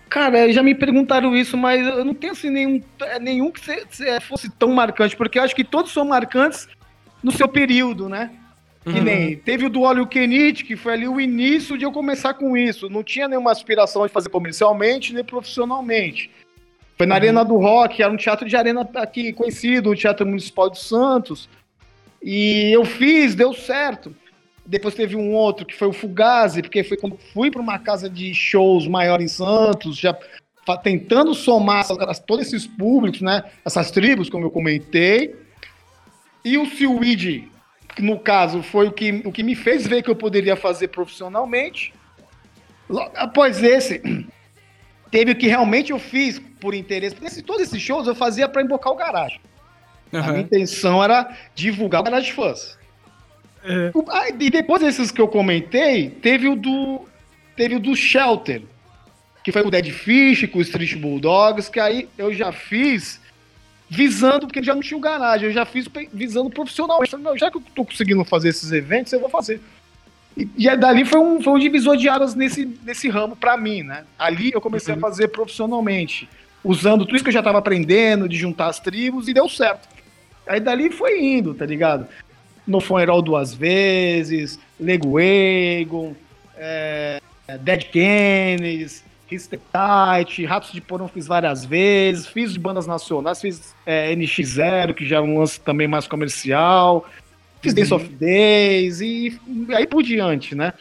Cara, já me perguntaram isso, mas eu não tenho assim nenhum, nenhum que fosse tão marcante, porque eu acho que todos são marcantes no seu período, né? Que uhum. nem teve o do Óleo Kenit, que foi ali o início de eu começar com isso. Não tinha nenhuma aspiração de fazer comercialmente nem profissionalmente. Foi na uhum. Arena do Rock, era um teatro de arena aqui conhecido, o Teatro Municipal de Santos. E eu fiz, deu certo. Depois teve um outro que foi o Fugazi, porque foi quando fui para uma casa de shows maior em Santos, já tentando somar todos esses públicos, né? Essas tribos, como eu comentei. E o que no caso foi o que, o que me fez ver que eu poderia fazer profissionalmente. Após esse, teve o que realmente eu fiz por interesse. Porque todos esses shows eu fazia para embocar o garagem. Uhum. A minha intenção era divulgar o Garage Fãs. É. E depois desses que eu comentei, teve o do. Teve o do Shelter. Que foi com o Dead Fish, com o Street Bulldogs, que aí eu já fiz visando, porque já não tinha o garagem, eu já fiz visando profissionalmente. Já que eu tô conseguindo fazer esses eventos, eu vou fazer. E, e dali foi um, foi um divisor de águas nesse, nesse ramo para mim, né? Ali eu comecei uhum. a fazer profissionalmente, usando tudo isso que eu já tava aprendendo, de juntar as tribos, e deu certo. Aí dali foi indo, tá ligado? No Funeral duas vezes, Lego Egon, é, Dead Kennedys, Hister Tight, Ratos de Porão fiz várias vezes, fiz de bandas nacionais, fiz é, NX0, que já é um lance também mais comercial, fiz uhum. Of Days e, e aí por diante, né?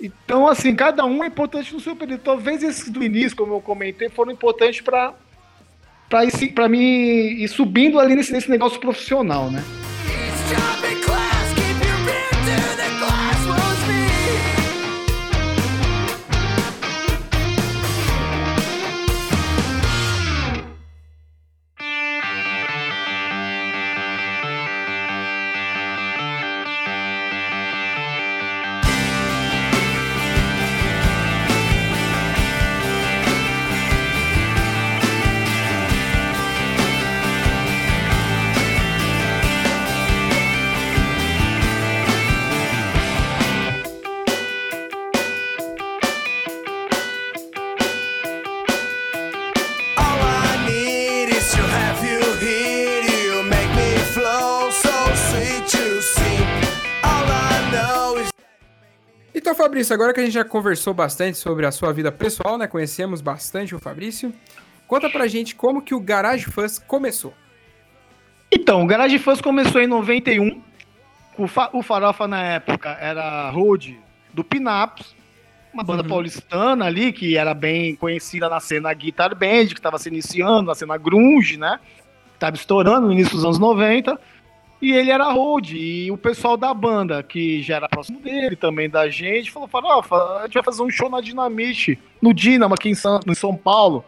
Então, assim, cada um é importante no seu período. Talvez esses do início, como eu comentei, foram importantes para para mim ir subindo ali nesse, nesse negócio profissional, né? Fabrício, agora que a gente já conversou bastante sobre a sua vida pessoal, né? Conhecemos bastante o Fabrício. Conta pra gente como que o Garage Fuzz começou. Então, o Garage Fuzz começou em 91. O, fa o Farofa na época era Road do Pinaps, uma banda uhum. paulistana ali que era bem conhecida na cena Guitar Band, que estava se iniciando, na cena grunge, né? Tava estourando no início dos anos 90. E ele era hold. E o pessoal da banda, que já era próximo dele, também da gente, falou: Farofa, a gente vai fazer um show na Dinamite, no Dinamo, aqui em São, em São Paulo.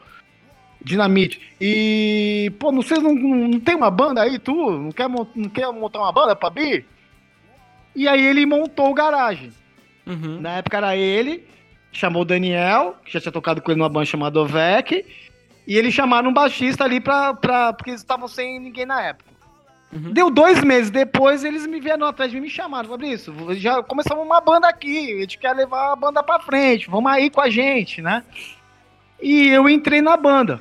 Dinamite. E, pô, vocês não, não tem uma banda aí, tu? Não quer, não quer montar uma banda pra Bi? E aí ele montou o garagem. Uhum. Na época era ele, chamou o Daniel, que já tinha tocado com ele numa banda chamada Ovec, e eles chamaram um baixista ali pra. pra porque eles estavam sem ninguém na época. Uhum. Deu dois meses depois, eles me vieram atrás de mim e me chamaram. Fabrício, já começamos uma banda aqui, a gente quer levar a banda pra frente, vamos aí com a gente, né? E eu entrei na banda.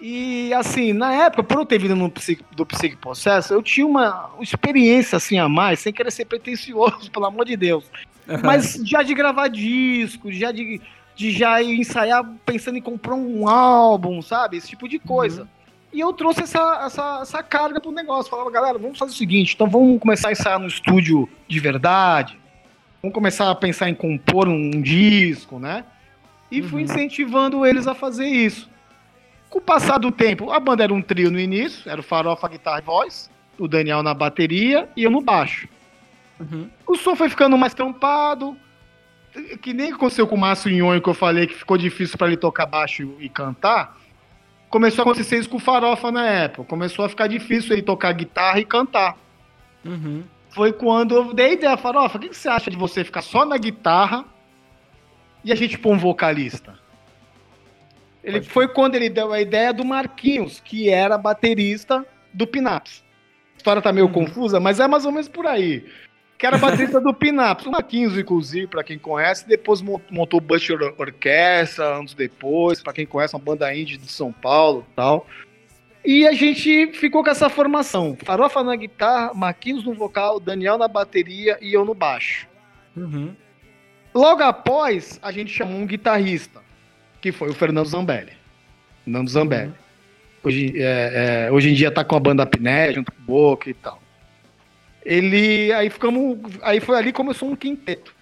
E assim, na época, por eu ter vindo no psique, do Psique Processo, eu tinha uma experiência assim a mais, sem querer ser pretencioso, pelo amor de Deus. Uhum. Mas já de gravar disco, já de, de já ensaiar pensando em comprar um álbum, sabe? Esse tipo de coisa. Uhum. E eu trouxe essa, essa, essa carga pro negócio. Falava, galera, vamos fazer o seguinte, então vamos começar a ensaiar no estúdio de verdade. Vamos começar a pensar em compor um disco, né? E uhum. fui incentivando eles a fazer isso. Com o passar do tempo, a banda era um trio no início, era o Farofa, guitarra e voz, o Daniel na bateria e eu no baixo. Uhum. O som foi ficando mais trampado, que nem aconteceu com o Márcio Nhonho, que eu falei que ficou difícil para ele tocar baixo e cantar começou a acontecer isso com o Farofa na época. Começou a ficar difícil ele tocar guitarra e cantar. Uhum. Foi quando eu dei a ideia, Farofa, o que você acha de você ficar só na guitarra e a gente pôr um vocalista? Ele Pode foi quando ele deu a ideia do Marquinhos, que era baterista do Pinaps. A história tá meio uhum. confusa, mas é mais ou menos por aí que era baterista do Pinaps, uma 15 inclusive, para quem conhece, depois montou o Butcher Orquestra, anos depois, para quem conhece, uma banda indie de São Paulo tal. E a gente ficou com essa formação, Farofa na guitarra, Marquinhos no vocal, Daniel na bateria e eu no baixo. Uhum. Logo após, a gente chamou um guitarrista, que foi o Fernando Zambelli. Fernando Zambelli. Uhum. Hoje, é, é, hoje em dia tá com a banda Piné, junto com o Boca e tal ele aí ficamos aí foi ali começou um quinteto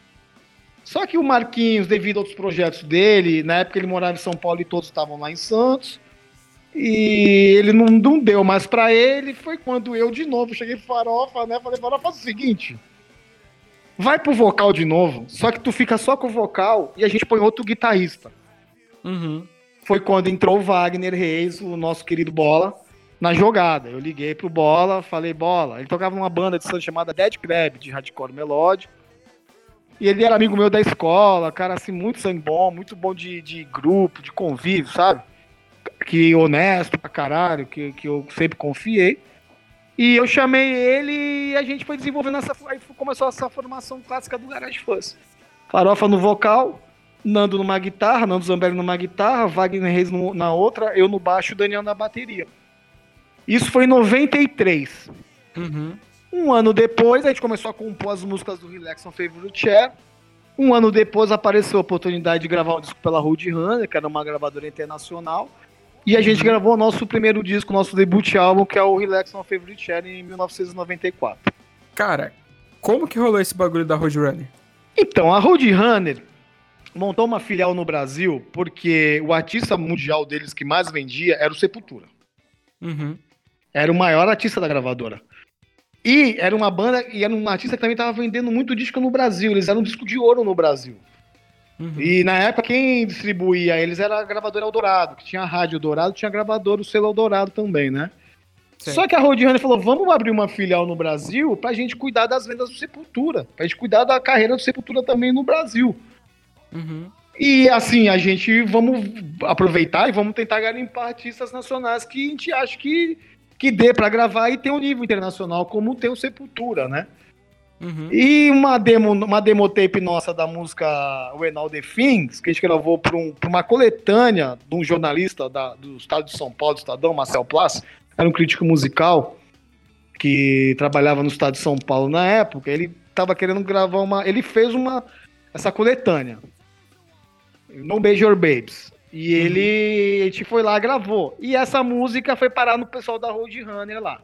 só que o Marquinhos devido a outros projetos dele na época ele morava em São Paulo e todos estavam lá em Santos e ele não, não deu mais para ele foi quando eu de novo cheguei farofa né falei farofa faz o seguinte vai pro vocal de novo só que tu fica só com o vocal e a gente põe outro guitarrista uhum. foi quando entrou o Wagner Reis o nosso querido bola na jogada. Eu liguei pro Bola, falei, Bola. Ele tocava numa banda de som chamada Dead Crab, de hardcore melódico. E ele era amigo meu da escola, cara assim, muito sangue bom, muito bom de, de grupo, de convívio, sabe? Que honesto pra caralho, que, que eu sempre confiei. E eu chamei ele e a gente foi desenvolvendo essa. Aí começou essa formação clássica do Garage Fuzz. Farofa no vocal, Nando numa guitarra, Nando Zambelli numa guitarra, Wagner Reis no, na outra, eu no baixo e o Daniel na bateria. Isso foi em 93. Uhum. Um ano depois, a gente começou a compor as músicas do Relax on Favorite Chair. Um ano depois apareceu a oportunidade de gravar um disco pela Road Runner, que era uma gravadora internacional. E a gente gravou o nosso primeiro disco, nosso debut álbum, que é o Relax on Favorite Chair, em 1994. Cara, como que rolou esse bagulho da Roadrunner? Então, a Roadrunner montou uma filial no Brasil porque o artista mundial deles que mais vendia era o Sepultura. Uhum. Era o maior artista da gravadora. E era uma banda, e era um artista que também estava vendendo muito disco no Brasil. Eles eram um disco de ouro no Brasil. Uhum. E na época quem distribuía eles era a gravadora Eldorado, que tinha a Rádio Eldorado, tinha a gravadora o selo Eldorado também, né? Certo. Só que a Roadrunner falou: vamos abrir uma filial no Brasil pra gente cuidar das vendas do Sepultura, pra gente cuidar da carreira do Sepultura também no Brasil. Uhum. E assim, a gente vamos aproveitar e vamos tentar garimpar artistas nacionais que a gente acha que, que dê pra gravar e tem um nível internacional, como tem o Sepultura, né? Uhum. E uma demo, uma demo tape nossa da música When All the Things, que a gente gravou para um, uma coletânea de um jornalista da- do estado de São Paulo, do Estadão, Marcel Plas, era um crítico musical que trabalhava no estado de São Paulo na época. Ele estava querendo gravar uma. Ele fez uma. essa coletânea. No Major Babes. E ele. A gente foi lá gravou. E essa música foi parar no pessoal da Roadrunner lá.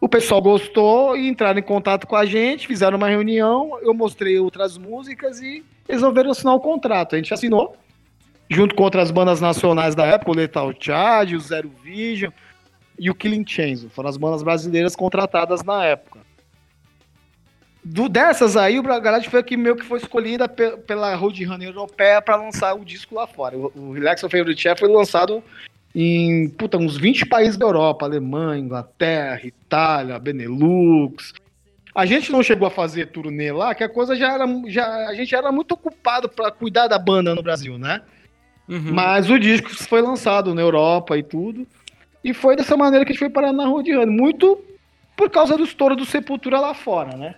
O pessoal gostou e entraram em contato com a gente, fizeram uma reunião, eu mostrei outras músicas e resolveram assinar o contrato. A gente assinou, junto com outras bandas nacionais da época, o Lethal Charge, o Zero Vision e o Killing Chains. Foram as bandas brasileiras contratadas na época. Do, dessas aí, o Garage foi a que meio que foi escolhida pe- pela Roadrunner europeia para lançar o disco lá fora. O, o Relax of Favorite Chef foi lançado em puta, uns 20 países da Europa, Alemanha, Inglaterra, Itália, Benelux. A gente não chegou a fazer turnê lá, que a coisa já era. Já, a gente era muito ocupado para cuidar da banda no Brasil, né? Uhum. Mas o disco foi lançado na Europa e tudo. E foi dessa maneira que a gente foi parar na Roadrunner. Muito por causa do estouro do Sepultura lá fora, né?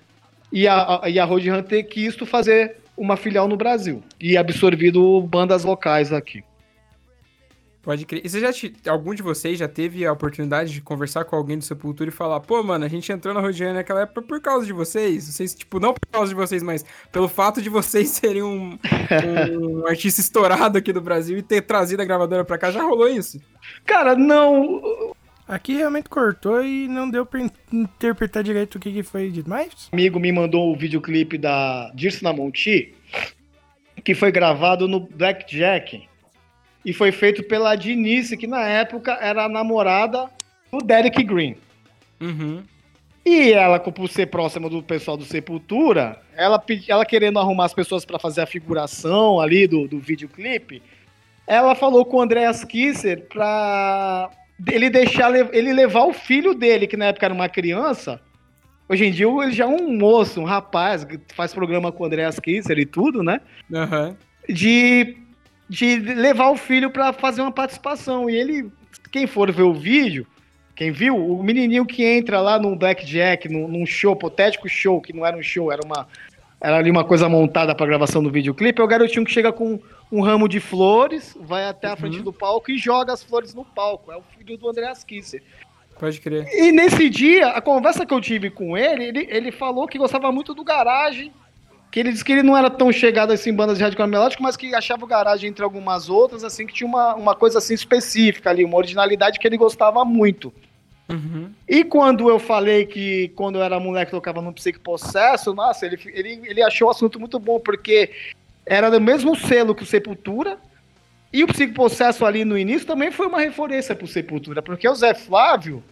E a, e a Roadrunner ter fazer uma filial no Brasil. E absorvido bandas locais aqui. Pode crer. E você já te- algum de vocês já teve a oportunidade de conversar com alguém do Sepultura e falar, pô, mano, a gente entrou na Roadrunner naquela época por causa de vocês? Vocês, tipo, não por causa de vocês, mas pelo fato de vocês serem um, um artista estourado aqui do Brasil e ter trazido a gravadora pra cá, já rolou isso? Cara, não. Aqui realmente cortou e não deu pra in- interpretar direito o que, que foi dito. Mas Um amigo me mandou o videoclipe da Dirce na Monti, que foi gravado no Blackjack. E foi feito pela Dinice, que na época era a namorada do Derek Green. Uhum. E ela, por ser próxima do pessoal do Sepultura, ela, ela querendo arrumar as pessoas para fazer a figuração ali do, do videoclipe, ela falou com o Andreas Kisser pra ele deixar le- ele levar o filho dele, que na época era uma criança. Hoje em dia ele já é um moço, um rapaz, que faz programa com o Andreas Kisser e tudo, né? Aham. de, de levar o filho para fazer uma participação. E ele, quem for ver o vídeo, quem viu, o menininho que entra lá no Blackjack, num, num show, hipotético show, que não era um show, era uma era ali uma coisa montada para gravação do videoclipe, é o garotinho que chega com um ramo de flores, vai até a frente do palco e joga as flores no palco. É o filho do Andreas Kisser. Pode crer. E nesse dia, a conversa que eu tive com ele, ele, ele falou que gostava muito do garagem, que ele disse que ele não era tão chegado assim em bandas de hardcore melódico, mas que achava o garagem entre algumas outras, assim, que tinha uma, uma coisa assim específica ali, uma originalidade que ele gostava muito. Uhum. E quando eu falei que quando eu era moleque tocava no Psique Possesso, nossa, ele, ele, ele achou o assunto muito bom, porque era do mesmo selo que o Sepultura, e o Psique Possesso ali no início também foi uma referência pro Sepultura, porque o Zé Flávio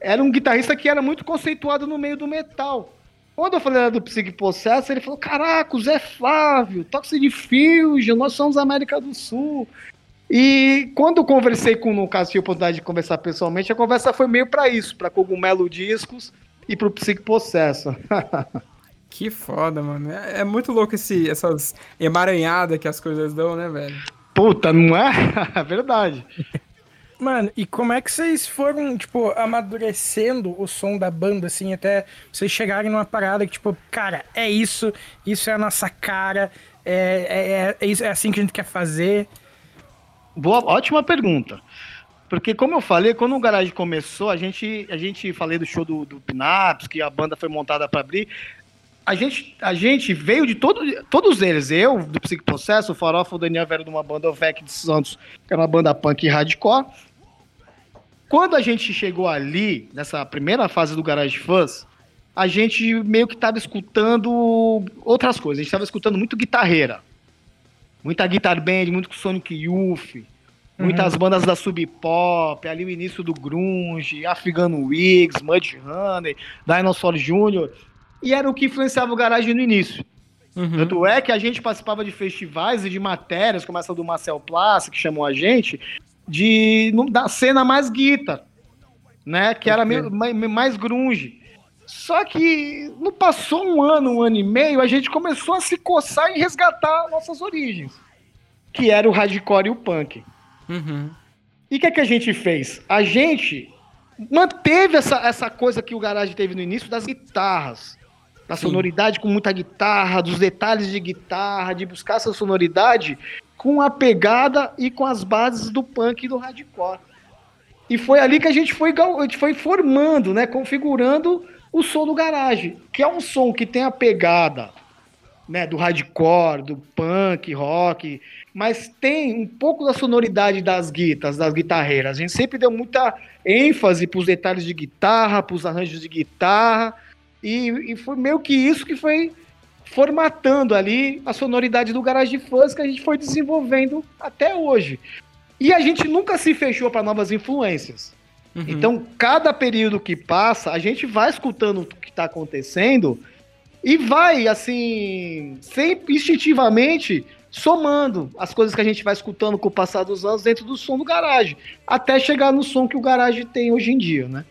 era um guitarrista que era muito conceituado no meio do metal. Quando eu falei do Psique Possesso, ele falou: Caraca, o Zé Flávio, Toxic Fusion, nós somos América do Sul. E quando eu conversei com o Lucas, tive a oportunidade de conversar pessoalmente, a conversa foi meio para isso, para Cogumelo Discos e pro Psicopossesso. que foda, mano. É, é, muito louco esse, essas emaranhadas que as coisas dão, né, velho? Puta, não é? É verdade. Mano, e como é que vocês foram, tipo, amadurecendo o som da banda, assim, até vocês chegarem numa parada que, tipo, cara, é isso, isso é a nossa cara, é, é, é, é assim que a gente quer fazer? Boa, ótima pergunta. Porque, como eu falei, quando o Garage começou, a gente, a gente falei do show do, do Pinaps, que a banda foi montada para abrir. A gente, a gente veio de todo, todos eles. Eu, do Psique Processo, o Farofa, o Daniel Vera de uma banda, o Vec de Santos, que era uma banda punk e hardcore. Quando a gente chegou ali, nessa primeira fase do Garage Fãs, a gente meio que estava escutando outras coisas. A gente estava escutando muito guitarreira. Muita Guitar Band, muito Sonic Youth, muitas uhum. bandas da Sub Pop, ali o início do Grunge, Afgano Wigs, Mudhoney, Dinosaur Jr. E era o que influenciava o garagem no início. Uhum. Tanto é que a gente participava de festivais e de matérias, como essa do Marcel Plaça, que chamou a gente, de da cena mais guitar, né? Que era mais, mais grunge. Só que não passou um ano, um ano e meio, a gente começou a se coçar e resgatar nossas origens, que era o hardcore e o punk. Uhum. E o que, é que a gente fez? A gente manteve essa, essa coisa que o Garage teve no início das guitarras. Da Sim. sonoridade com muita guitarra, dos detalhes de guitarra, de buscar essa sonoridade com a pegada e com as bases do punk e do hardcore. E foi ali que a gente foi, foi formando, né, configurando o som do garagem, que é um som que tem a pegada né, do hardcore, do punk, rock, mas tem um pouco da sonoridade das guitas, das guitarreiras. A gente sempre deu muita ênfase para os detalhes de guitarra, para os arranjos de guitarra, e, e, foi meio que isso que foi formatando ali a sonoridade do Garage Fãs que a gente foi desenvolvendo até hoje. E a gente nunca se fechou para novas influências. Uhum. Então, cada período que passa, a gente vai escutando o que está acontecendo e vai, assim, sempre instintivamente somando as coisas que a gente vai escutando com o passar dos anos dentro do som do garagem, até chegar no som que o garagem tem hoje em dia, né?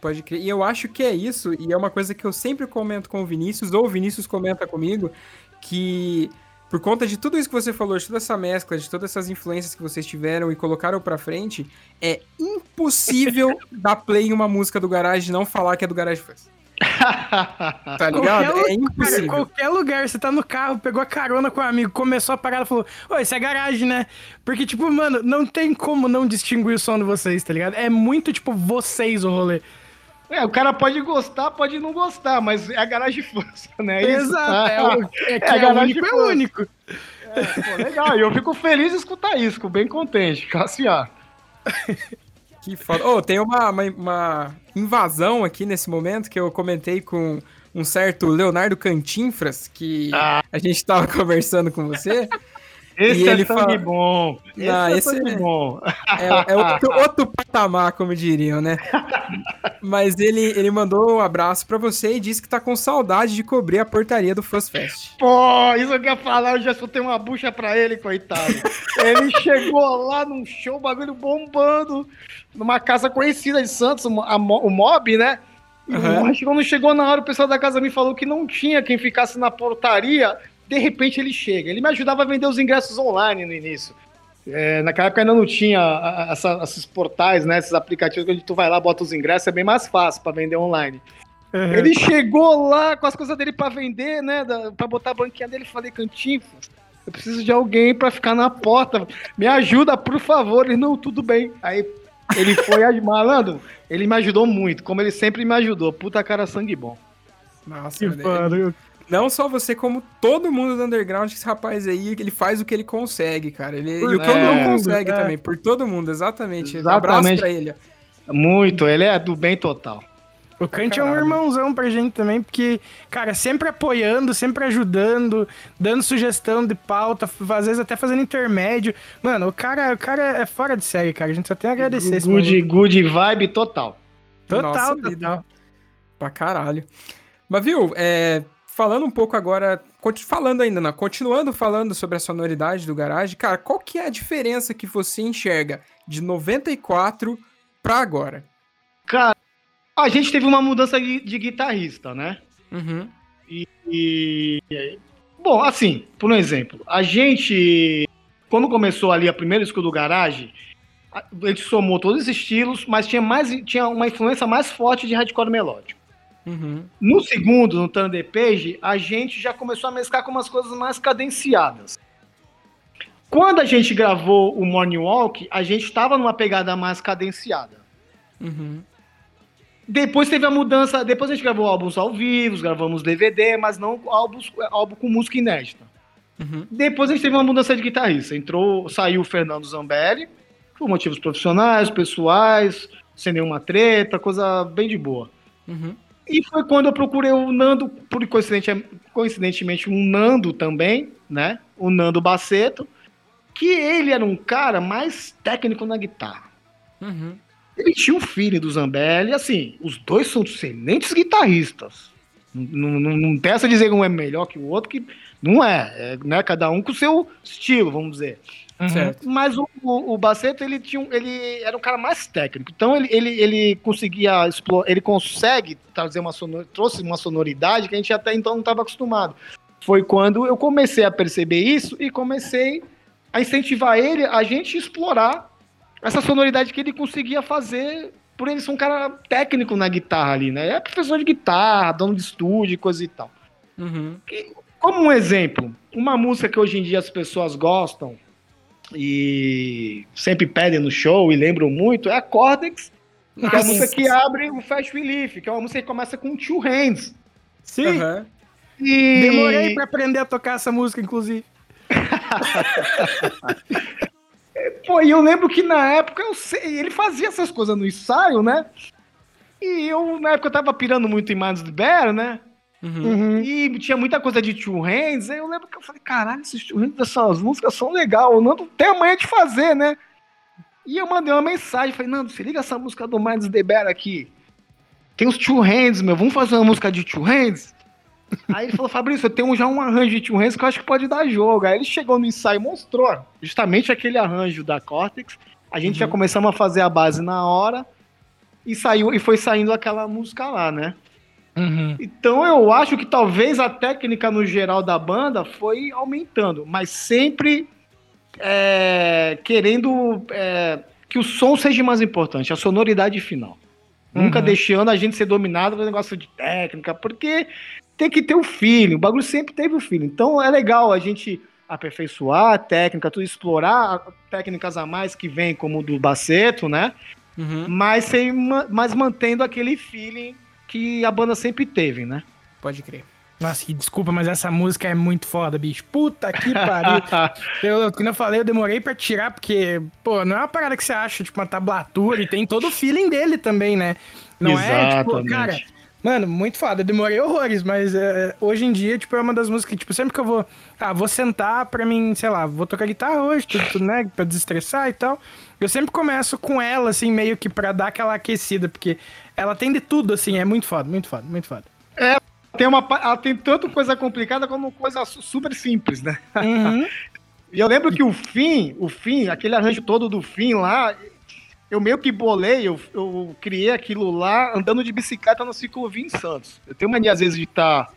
Pode crer. E eu acho que é isso, e é uma coisa que eu sempre comento com o Vinícius, ou o Vinícius comenta comigo, que por conta de tudo isso que você falou, de toda essa mescla, de todas essas influências que vocês tiveram e colocaram pra frente, é impossível dar play em uma música do Garage e não falar que é do Garage Fest. tá ligado? Qualquer, é impossível. Cara, qualquer lugar, você tá no carro, pegou a carona com um amigo, começou a parar e falou: Ô, isso é garagem, né? Porque, tipo, mano, não tem como não distinguir o som de vocês, tá ligado? É muito, tipo, vocês o rolê. É, o cara pode gostar, pode não gostar, mas é a garagem força, né? É Exato, tá? é, o, é, é, a é garagem único, é único. É, pô, legal, e eu fico feliz de escutar isso, fico bem contente, assim, ó. Que foda. Oh, tem uma, uma, uma, invasão aqui nesse momento que eu comentei com um certo Leonardo Cantinfras, que ah. a gente tava conversando com você. Esse e é ele sangue fala... bom. Esse é esse sangue é... bom. É, é outro, outro, patamar, como diriam, né? Mas ele, ele mandou um abraço para você e disse que tá com saudade de cobrir a portaria do Fuzz Fest. Pô, isso eu ia falar, eu já soltei uma bucha pra ele, coitado. ele chegou lá num show, bagulho bombando, numa casa conhecida de Santos, a, o Mob, né? Uhum. Mas quando chegou na hora, o pessoal da casa me falou que não tinha quem ficasse na portaria de repente ele chega. Ele me ajudava a vender os ingressos online no início. É, naquela época ainda não tinha essa, esses portais, né? Esses aplicativos que tu vai lá, bota os ingressos, é bem mais fácil para vender online. Uhum. Ele chegou lá com as coisas dele para vender, né? para botar a banquinha dele. Falei, Cantinho, eu preciso de alguém para ficar na porta. Me ajuda, por favor. Ele, não, tudo bem. Aí ele foi, malandro, ele me ajudou muito, como ele sempre me ajudou. Puta cara, sangue bom. Nossa, que não só você, como todo mundo do underground, esse rapaz aí, ele faz o que ele consegue, cara. Ele, e o que ele não consegue é. também, por todo mundo, exatamente. exatamente. abraço pra ele. Muito, ele é do bem total. O Kant é um irmãozão pra gente também, porque, cara, sempre apoiando, sempre ajudando, dando sugestão de pauta, às vezes até fazendo intermédio. Mano, o cara, o cara é fora de série, cara. A gente só tem a agradecer. Good, good vibe total. Total, Nossa, total. Pra caralho. Mas viu, é, falando um pouco agora, falando ainda, não, continuando falando sobre a sonoridade do garagem, cara, qual que é a diferença que você enxerga de 94 para agora? Cara, a gente teve uma mudança de, de guitarrista, né? Uhum. E, e, Bom, assim, por um exemplo, a gente. Quando começou ali a primeira escudo do garagem, a gente somou todos os estilos, mas tinha, mais, tinha uma influência mais forte de hardcore melódico. Uhum. No segundo, no Thunder Page, a gente já começou a mesclar com umas coisas mais cadenciadas. Quando a gente gravou o Morning Walk, a gente estava numa pegada mais cadenciada. Uhum. Depois teve a mudança. Depois a gente gravou álbuns ao vivo, gravamos DVD, mas não álbuns, álbum com música inédita. Uhum. Depois a gente teve uma mudança de guitarrista. Entrou, saiu o Fernando Zambelli, por motivos profissionais, pessoais, sem nenhuma treta, coisa bem de boa. Uhum. E foi quando eu procurei o Nando, por coincidentemente, coincidentemente um Nando também, né? O Nando Baceto, que ele era um cara mais técnico na guitarra. Uhum. Ele tinha um feeling do Zambelli, assim, os dois são excelentes guitarristas. Não, não, não tem essa dizer que um é melhor que o outro, que não é, é né? Cada um com o seu estilo, vamos dizer. Uhum. Mas o, o, o Baceto, ele, tinha um, ele era um cara mais técnico. Então ele, ele, ele conseguia explorar, ele consegue trazer uma sonor, trouxe uma sonoridade que a gente até então não estava acostumado. Foi quando eu comecei a perceber isso e comecei a incentivar ele a gente explorar essa sonoridade que ele conseguia fazer por ele ser um cara técnico na guitarra ali, né? É professor de guitarra, dono de estúdio, coisa e tal. Uhum. Como um exemplo, uma música que hoje em dia as pessoas gostam e sempre pedem no show e lembram muito é a Cortex, que é a música que abre o Fast Relief, que é uma música que começa com Two Hands. Sim. Uhum. E... Demorei pra aprender a tocar essa música, inclusive. Pô, e eu lembro que na época eu sei, ele fazia essas coisas no ensaio, né? E eu, na época, eu tava pirando muito em Minds the Bear, né? Uhum. E tinha muita coisa de Two Hands, aí eu lembro que eu falei, caralho, esses Two Hands dessas músicas são legais, o Nando tem a manha de fazer, né? E eu mandei uma mensagem, falei, Nando, se liga essa música do Minds the Bear aqui. Tem os Two Hands, meu, vamos fazer uma música de Two Hands? Aí ele falou, Fabrício, eu tenho já um arranjo de Two Hands que eu acho que pode dar jogo. Aí ele chegou no ensaio e mostrou justamente aquele arranjo da Cortex. A gente já começamos a fazer a base na hora e saiu e foi saindo aquela música lá, né? Uhum. Então eu acho que talvez a técnica no geral da banda foi aumentando, mas sempre é, querendo é, que o som seja mais importante, a sonoridade final. Nunca Uhum. deixando a gente ser dominado pelo negócio de técnica, porque tem que ter o feeling, o bagulho sempre teve o feeling. Então é legal a gente aperfeiçoar a técnica, tudo explorar técnicas a mais que vem, como o do Baceto, né? Uhum. Mas, sem, ma- mas mantendo aquele feeling que a banda sempre teve, né? Pode crer. Nossa, que desculpa, mas essa música é muito foda, bicho. Puta que pariu. eu, eu- como eu falei, eu demorei pra tirar, porque, pô, não é uma parada que você acha, tipo, uma tablatura, e tem todo o feeling dele também, né? Não é, tipo, Exatamente. cara, mano, muito foda. Eu demorei horrores, mas é, hoje em dia, tipo, é uma das músicas que, tipo, sempre que eu vou, ah, vou sentar pra mim, sei lá, vou tocar guitarra hoje, tudo, tudo, né, pra desestressar e tal. Eu sempre começo com ela, assim, meio que pra dar aquela aquecida, porque ela tem de tudo, assim, é muito foda, muito foda, muito foda. Tem uma, ela tem tanto coisa complicada como coisa su- super simples, né? Uhum. E eu lembro que o fim, o fim, aquele arranjo todo do fim lá, eu meio que bolei, eu, eu criei aquilo lá andando de bicicleta no ciclovia em Santos. Eu tenho mania às vezes de estar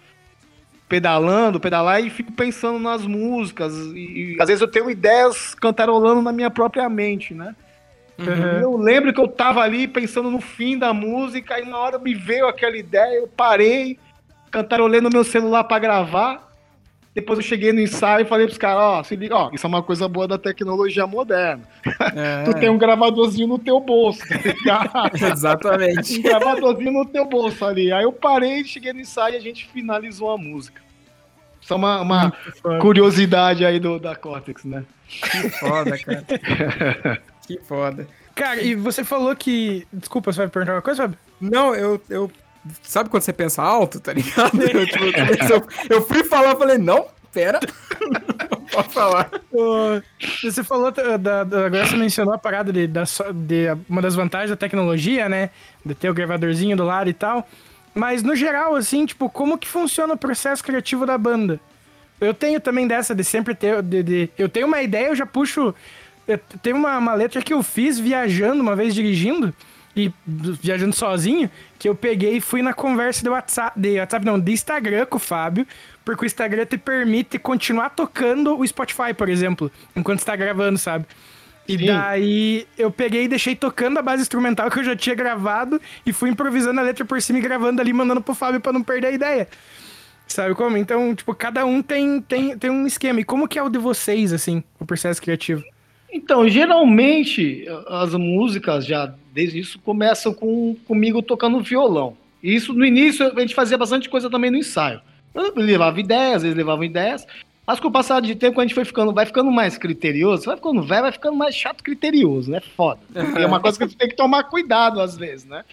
pedalando, pedalar e fico pensando nas músicas e, e às vezes eu tenho ideias cantarolando na minha própria mente, né? Uhum. Eu lembro que eu tava ali pensando no fim da música e uma hora me veio aquela ideia, eu parei, cantarolei no meu celular pra gravar. Depois eu cheguei no ensaio e falei pros caras, ó, se liga, ó, isso é uma coisa boa da tecnologia moderna. É, Tu tem um gravadorzinho no teu bolso, tá ligado? Exatamente. um gravadorzinho no teu bolso ali. Aí eu parei, cheguei no ensaio e a gente finalizou a música. Só uma, uma curiosidade aí do, da Cortex, né? Que foda, cara. Que foda. Cara, e você falou que. Desculpa, você vai perguntar uma coisa, Fábio? Não, eu, eu. Sabe quando você pensa alto, tá ligado? Eu, tipo, eu, eu fui falar, eu falei, não, pera. Pode falar. Você falou da, da- Agora você mencionou a parada de, da, de uma das vantagens da tecnologia, né? De ter o gravadorzinho do lado e tal. Mas no geral, assim, tipo, como que funciona o processo criativo da banda? Eu tenho também dessa de sempre ter. De, de, eu tenho uma ideia, eu já puxo. Tem uma, uma letra que eu fiz viajando, uma vez dirigindo, e viajando sozinho, que eu peguei e fui na conversa do WhatsApp, de WhatsApp não, de Instagram com o Fábio, porque o Instagram te permite continuar tocando o Spotify, por exemplo, enquanto está gravando, sabe? E Sim. daí eu peguei e deixei tocando a base instrumental que eu já tinha gravado e fui improvisando a letra por cima e gravando ali, mandando pro Fábio para não perder a ideia. Sabe como? Então, tipo, cada um tem, tem, tem um esquema. E como que é o de vocês, assim, o processo criativo? Então, geralmente, as músicas já, desde isso, começam com, comigo tocando violão. E isso, no início, a gente fazia bastante coisa também no ensaio. Eu levava ideias, eles levavam ideias. Mas com o passar de tempo, a gente foi ficando, vai ficando mais criterioso, vai ficando velho, vai ficando mais chato criterioso, né? Foda. É uma coisa que você tem que tomar cuidado às vezes, né?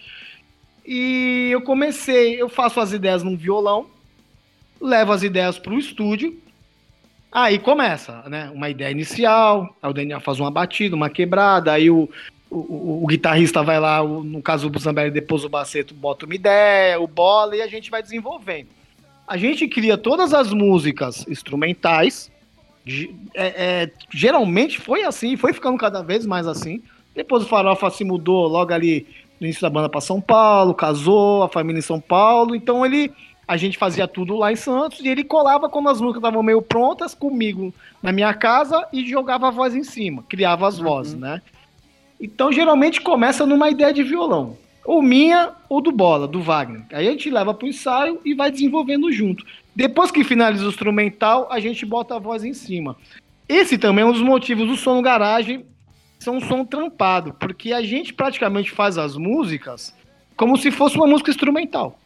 E eu comecei, eu faço as ideias num violão, levo as ideias para o estúdio, aí começa, né? Uma ideia inicial, aí o Daniel faz uma batida, uma quebrada, aí o, o, o, o guitarrista vai lá, o, no caso do Zambelli, depois o Baceto bota uma ideia, o bola, e a gente vai desenvolvendo a gente cria todas as músicas instrumentais. É, é, geralmente foi assim, foi ficando cada vez mais assim. Depois o Farofa se mudou logo ali no início da banda para São Paulo, casou, a família em São Paulo. Então ele, a gente fazia tudo lá em Santos e ele colava quando as músicas estavam meio prontas comigo na minha casa e jogava a voz em cima, criava as uhum. vozes, né? Então geralmente começa numa ideia de violão ou minha ou do Bola, do Wagner. Aí a gente leva pro ensaio e vai desenvolvendo junto. Depois que finaliza o instrumental, a gente bota a voz em cima. Esse também é um dos motivos do som no garagem ser um som trampado, porque a gente praticamente faz as músicas como se fosse uma música instrumental.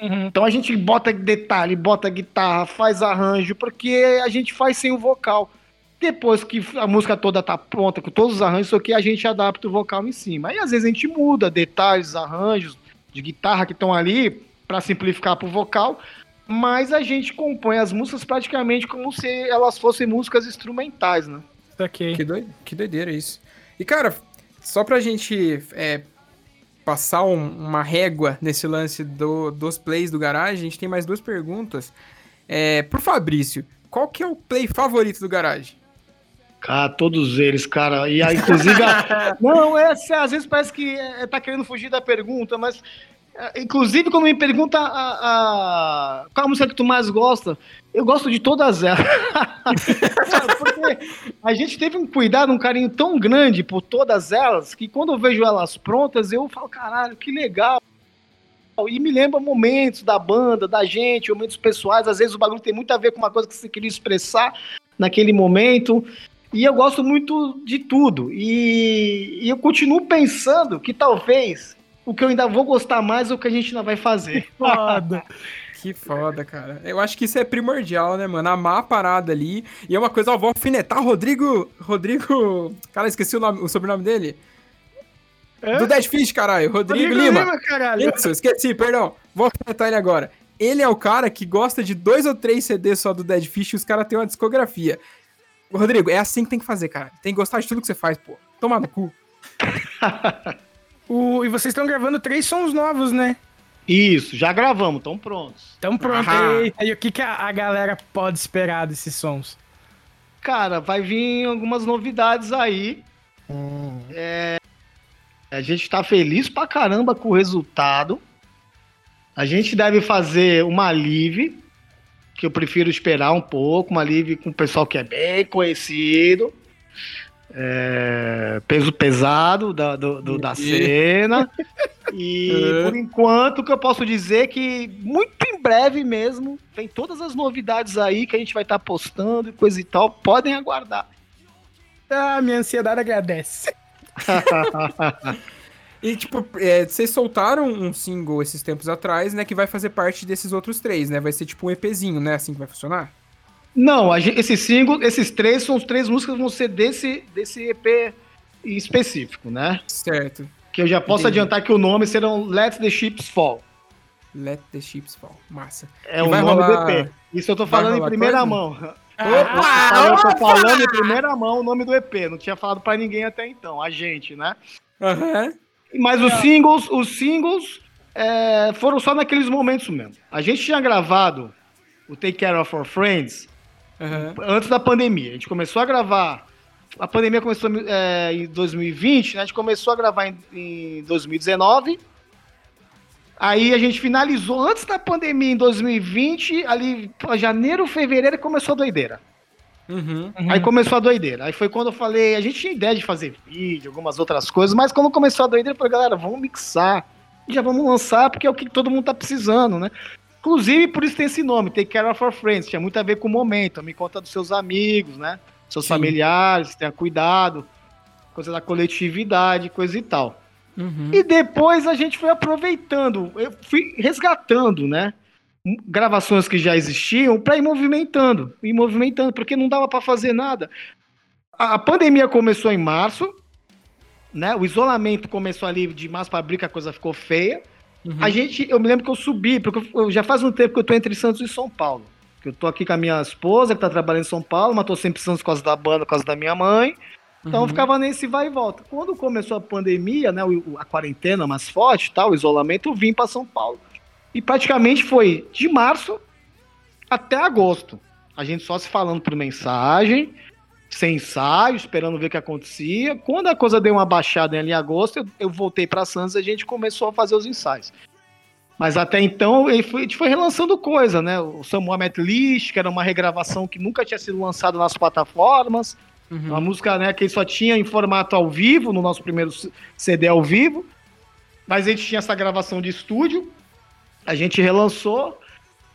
Uhum. Então a gente bota detalhe, bota guitarra, faz arranjo, porque a gente faz sem o vocal. Depois que a música toda tá pronta, com todos os arranjos, isso aqui a gente adapta o vocal em cima. Aí às vezes a gente muda detalhes, arranjos de guitarra que estão ali para simplificar pro vocal, mas a gente compõe as músicas praticamente como se elas fossem músicas instrumentais, né? Okay. Que, que doideira isso. E cara, só pra gente é, passar um, uma régua nesse lance do, dos plays do garagem, a gente tem mais duas perguntas. É, pro Fabrício, qual que é o play favorito do garagem? Cara, todos eles, cara. E aí, inclusive. a... Não, é, às vezes parece que é, tá querendo fugir da pergunta, mas. É, inclusive, quando me pergunta a, a, qual a música que tu mais gosta, eu gosto de todas elas. Porque a gente teve um cuidado, um carinho tão grande por todas elas, que quando eu vejo elas prontas, eu falo, caralho, que legal. E me lembra momentos da banda, da gente, momentos pessoais. Às vezes o bagulho tem muito a ver com uma coisa que você queria expressar naquele momento. E eu gosto muito de tudo. E, e, eu continuo pensando que talvez o que eu ainda vou gostar mais é o que a gente ainda vai fazer. Que foda. que foda, cara. Eu acho que isso é primordial, né, mano? Amar a parada ali. E é uma coisa, ó, vou alfinetar Rodrigo. Rodrigo. Cara, esqueci o, nome, o sobrenome dele. É? Do Dead Fish, caralho. Rodrigo, Rodrigo Lima. Lima caralho. Isso, esqueci, perdão. Vou alfinetar ele agora. Ele é o cara que gosta de dois ou três CDs só do Dead Fish e os caras têm uma discografia. Rodrigo, é assim que tem que fazer, cara. Tem que gostar de tudo que você faz, pô. Toma no cu. o, e vocês estão gravando três sons novos, né? Isso, já gravamos, estão prontos. Estão prontos. E, e, o que, que a, a, galera pode esperar desses sons? Cara, vai vir algumas novidades aí. Hum. É, a gente tá feliz pra caramba com o resultado. A gente deve fazer uma live que eu prefiro esperar um pouco, uma live com o pessoal que é bem conhecido. É, peso pesado da, do, do, da cena. E é. por enquanto, o que eu posso dizer é que muito em breve mesmo, tem todas as novidades aí que a gente vai estar tá postando e coisa e tal. Podem aguardar. Ah, minha ansiedade agradece. E, tipo, é, vocês soltaram um single esses tempos atrás, né? Que vai fazer parte desses outros três, né? Vai ser tipo um EPzinho, né? Assim que vai funcionar? Não, gente, esse single, esses três são os três músicas que vão ser desse, desse EP específico, né? Certo. Que eu já posso Entendi. adiantar que o nome serão Let the Ships Fall. Let the Ships Fall. Massa. É e o nome rolar... do EP. Isso eu tô falando em primeira coisa? mão. Ah, eu tô falando em primeira mão o nome do EP. Não tinha falado para ninguém até então. A gente, né? Uhum. Mas os singles, os singles é, foram só naqueles momentos mesmo. A gente tinha gravado o Take Care of Our Friends uhum. antes da pandemia. A gente começou a gravar. A pandemia começou é, em 2020, né? a gente começou a gravar em, em 2019. Aí a gente finalizou antes da pandemia em 2020, ali janeiro, fevereiro começou a doideira. Uhum, uhum. Aí começou a doideira. Aí foi quando eu falei, a gente tinha ideia de fazer vídeo, algumas outras coisas, mas quando começou a doideira, eu falei, galera, vamos mixar. E já vamos lançar, porque é o que todo mundo tá precisando, né? Inclusive, por isso tem esse nome, Take Care of Our Friends, tinha muito a ver com o momento, me conta dos seus amigos, né? Seus Sim. familiares, tenha cuidado, coisa da coletividade, coisa e tal. Uhum. E depois a gente foi aproveitando, eu fui resgatando, né? gravações que já existiam para ir movimentando, ir movimentando, porque não dava para fazer nada. A, a, pandemia começou em março, né? O isolamento começou ali de março para abril, que a coisa ficou feia. Uhum. A gente, eu me lembro que eu subi, porque eu, já faz um tempo que eu tô entre Santos e São Paulo. Eu tô aqui com a minha esposa, que tá trabalhando em São Paulo, mas tô sempre em Santos por causa da banda, por causa da minha mãe. Então uhum. eu ficava nesse vai e volta. Quando começou a pandemia, né, a quarentena mais forte, tal, o isolamento, eu vim para São Paulo. E praticamente foi de março até agosto. A gente só se falando por mensagem, sem ensaio, esperando ver o que acontecia. Quando a coisa deu uma baixada ali em agosto, eu, eu voltei para Santos e a gente começou a fazer os ensaios. Mas até então ele foi, a gente foi relançando coisa, né? O Samuel Met List, que era uma regravação que nunca tinha sido lançada nas plataformas. Uhum. Uma música né, que só tinha em formato ao vivo, no nosso primeiro CD ao vivo. Mas a gente tinha essa gravação de estúdio a gente relançou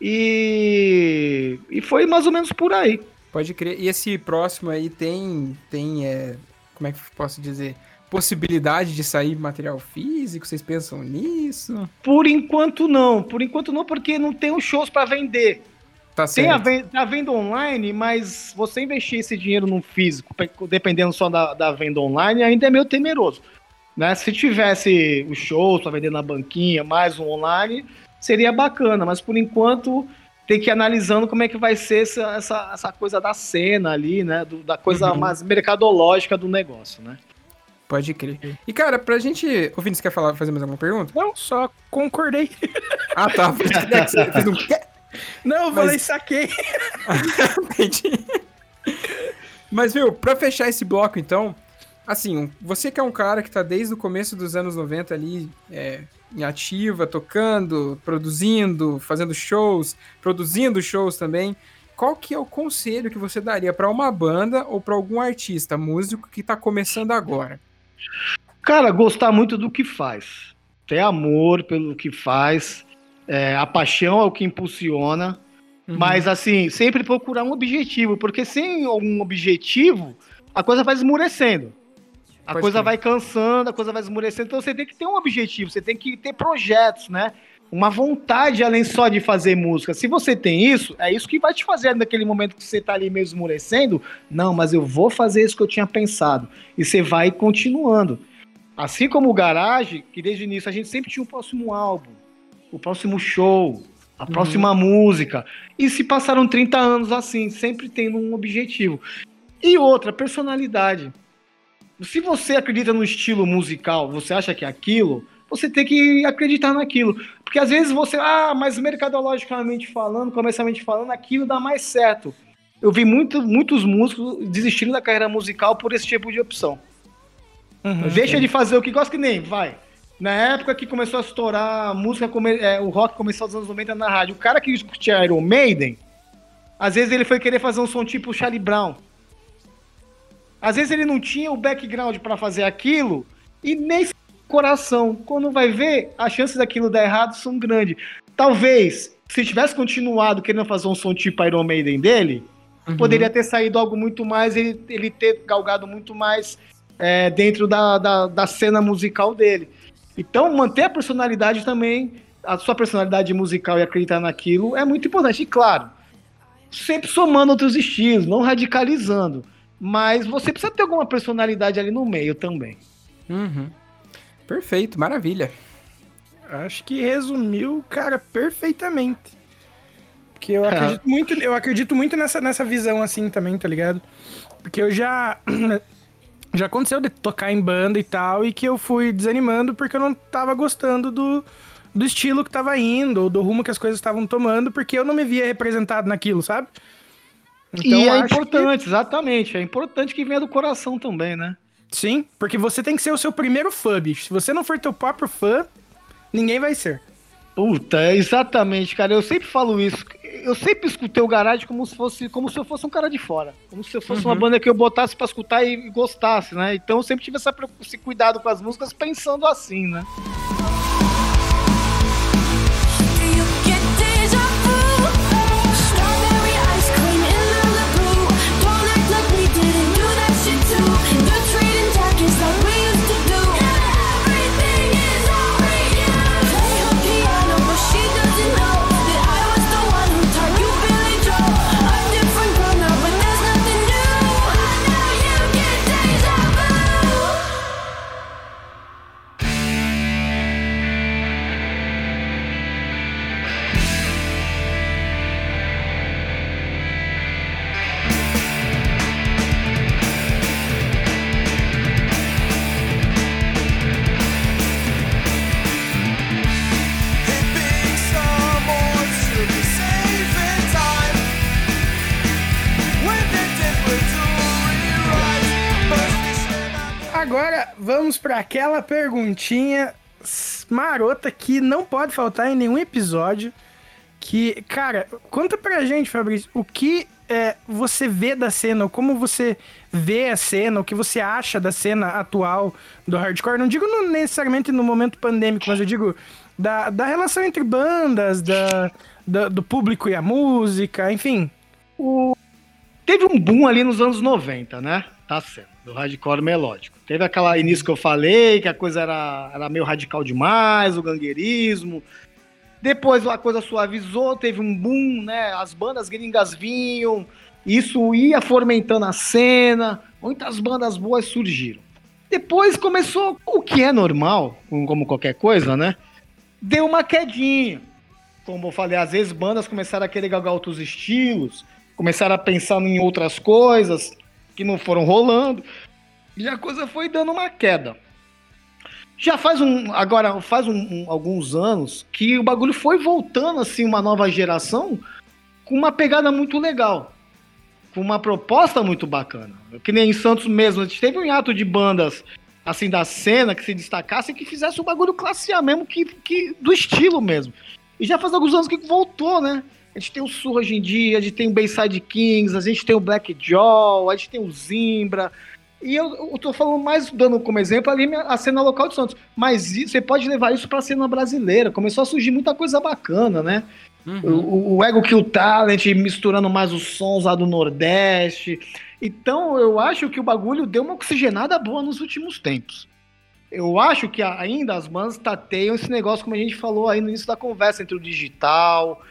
e, e foi mais ou menos por aí. Pode crer. E esse próximo aí tem, tem é, como é que posso dizer? Possibilidade de sair material físico? Vocês pensam nisso? Por enquanto não. Por enquanto não, porque não tem os shows para vender. Tá tem a venda, a venda online, mas você investir esse dinheiro no físico, dependendo só da, da venda online, ainda é meio temeroso. Né? Se tivesse os shows para vender na banquinha, mais um online, seria bacana, mas por enquanto tem que ir analisando como é que vai ser essa, essa, essa coisa da cena ali, né? Do, da coisa uhum. mais mercadológica do negócio, né? Pode crer. E, cara, pra gente. O Vinícius quer falar, fazer mais alguma pergunta? Não, só concordei. Ah, tá. Um... Não, eu falei, Mas... saquei. Entendi. Mas, viu, pra fechar esse bloco, então, assim, você que é um cara que tá desde o começo dos anos 90 ali, é, ativa, tocando, produzindo, fazendo shows, produzindo shows também. Qual que é o conselho que você daria para uma banda ou para algum artista, músico que está começando agora? Cara, gostar muito do que faz. Ter amor pelo que faz. É, a paixão é o que impulsiona. Uhum. Mas, assim, sempre procurar um objetivo, porque sem um objetivo, a coisa vai esmurecendo. A Pode coisa vai cansando, a coisa vai esmurecendo. Então você tem que ter um objetivo, você tem que ter projetos, né? Uma vontade além só de fazer música. Se você tem isso, é isso que vai te fazer naquele momento que você tá ali meio esmurecendo. Não, mas eu vou fazer isso que eu tinha pensado. E você vai continuando. Assim como o Garage, que desde o início a gente sempre tinha o próximo álbum, o próximo show, a uhum. próxima música. E se passaram 30 anos assim, sempre tendo um objetivo. E outra, personalidade. Se você acredita no estilo musical, você acha que é aquilo, você tem que acreditar naquilo. Porque às vezes você, ah, mas mercadologicamente falando, comercialmente falando, aquilo dá mais certo. Eu vi muito, muitos músicos desistindo da carreira musical por esse tipo de opção. Uhum, Deixa sim. de fazer o que gosta que nem, vai. Na época que começou a estourar a música, é, o rock começou nos anos 90 na rádio, o cara que curtia Iron Maiden, às vezes ele foi querer fazer um som tipo Charlie Brown. Às vezes ele não tinha o background para fazer aquilo e nem coração. Quando vai ver, as chances daquilo dar errado são grandes. Talvez, se tivesse continuado querendo fazer um som tipo Iron Maiden dele, uhum. poderia ter saído algo muito mais, ele, ele ter galgado muito mais é, dentro da, da, da cena musical dele. Então, manter a personalidade também, a sua personalidade musical e acreditar naquilo é muito importante. E claro, sempre somando outros estilos, não radicalizando. Mas você precisa ter alguma personalidade ali no meio também. Uhum. Perfeito, maravilha. Acho que resumiu, cara, perfeitamente. Porque eu acredito muito, eu acredito muito nessa, nessa visão assim também, tá ligado? Porque eu já já aconteceu de tocar em banda e tal e que eu fui desanimando porque eu não tava gostando do do estilo que tava indo, ou do rumo que as coisas estavam tomando, porque eu não me via representado naquilo, sabe? Então, e é importante, que... exatamente. É importante que venha do coração também, né? Sim, porque você tem que ser o seu primeiro fã, bicho. Se você não for teu próprio fã, ninguém vai ser. Puta, é exatamente, cara. Eu sempre falo isso. Eu sempre escutei o Garage como se fosse, como se eu fosse um cara de fora. Como se eu fosse uhum. uma banda que eu botasse para escutar e gostasse, né? Então eu sempre tive essa, esse cuidado com as músicas pensando assim, né? Vamos para aquela perguntinha marota que não pode faltar em nenhum episódio. Que, cara, conta pra gente, Fabrício, o que é, você vê da cena, ou como você vê a cena, o que você acha da cena atual do hardcore. Não digo necessariamente no momento pandêmico, mas eu digo da, da relação entre bandas, da, da, do público e a música, enfim. O... Teve um boom ali nos anos 90, né? Tá certo do hardcore melódico. Teve aquela início que eu falei, que a coisa era, era meio radical demais, o gangueirismo. Depois a coisa suavizou, teve um boom, né? As bandas gringas vinham, isso ia fomentando a cena, muitas bandas boas surgiram. Depois começou o que é normal, como qualquer coisa, né? Deu uma quedinha. Como eu falei, às vezes bandas começaram a querer galgar outros estilos, começaram a pensar em outras coisas, que não foram rolando. E a coisa foi dando uma queda. Já faz um. Agora, faz um, um, alguns anos que o bagulho foi voltando, assim, uma nova geração com uma pegada muito legal. Com uma proposta muito bacana. Que nem em Santos mesmo, a gente teve um hiato de bandas assim da cena que se destacassem que fizesse o bagulho classe A mesmo, que, que do estilo mesmo. E já faz alguns anos que voltou, né? A gente tem o Sul hoje em dia, a gente tem o Bayside Kings, a gente tem o Black Jaw, a gente tem o Zimbra. E eu, eu tô falando mais, dando como exemplo ali a cena local de Santos. Mas você pode levar isso pra cena brasileira. Começou a surgir muita coisa bacana, né? Uhum. O, o, Ego Kill Talent misturando mais os sons lá do Nordeste. Então eu acho que o bagulho deu uma oxigenada boa nos últimos tempos. Eu acho que ainda as bandas tateiam esse negócio, como a gente falou aí no início da conversa, entre o digital,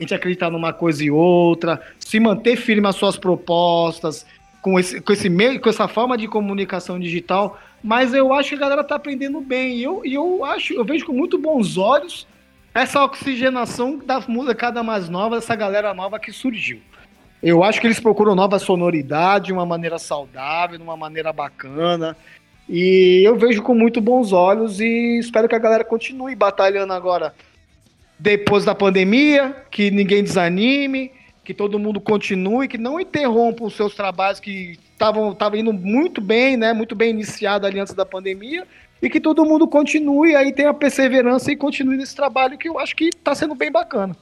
a gente acreditar numa coisa e outra, se manter firme as suas propostas, com, esse, com, esse meio, com essa forma de comunicação digital, mas eu acho que a galera tá aprendendo bem. E eu, e eu acho, eu vejo com muito bons olhos essa oxigenação da cada mais nova, dessa galera nova que surgiu. Eu acho que eles procuram nova sonoridade, de uma maneira saudável, de uma maneira bacana. E eu vejo com muito bons olhos e espero que a galera continue batalhando agora depois da pandemia, que ninguém desanime, que todo mundo continue, que não interrompa os seus trabalhos que estavam indo muito bem, né? Muito bem iniciado ali antes da pandemia, e que todo mundo continue aí, tenha perseverança e continue nesse trabalho que eu acho que está sendo bem bacana.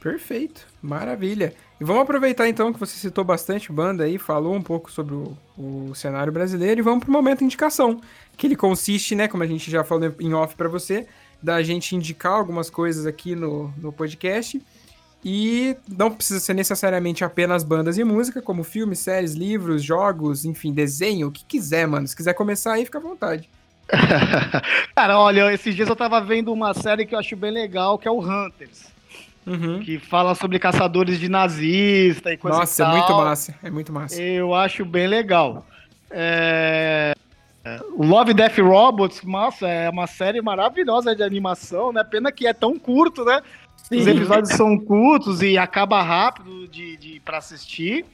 Perfeito, maravilha. E vamos aproveitar então que você citou bastante banda aí, falou um pouco sobre o, o cenário brasileiro e vamos para o momento indicação, que ele consiste, né, como a gente já falou em off para você, da gente indicar algumas coisas aqui no, no podcast. E não precisa ser necessariamente apenas bandas e música, como filmes, séries, livros, jogos, enfim, desenho, o que quiser, mano. Se quiser começar aí, fica à vontade. Cara, olha, esses dias eu tava vendo uma série que eu acho bem legal, que é o Hunters. Uhum. Que fala sobre caçadores de nazista e coisa Nossa, é muito massa, é muito massa. Eu acho bem legal. É... O Love Death Robots, nossa, é uma série maravilhosa de animação, né? Pena que é tão curto, né? Sim. Os episódios são curtos e acaba rápido de, de para assistir.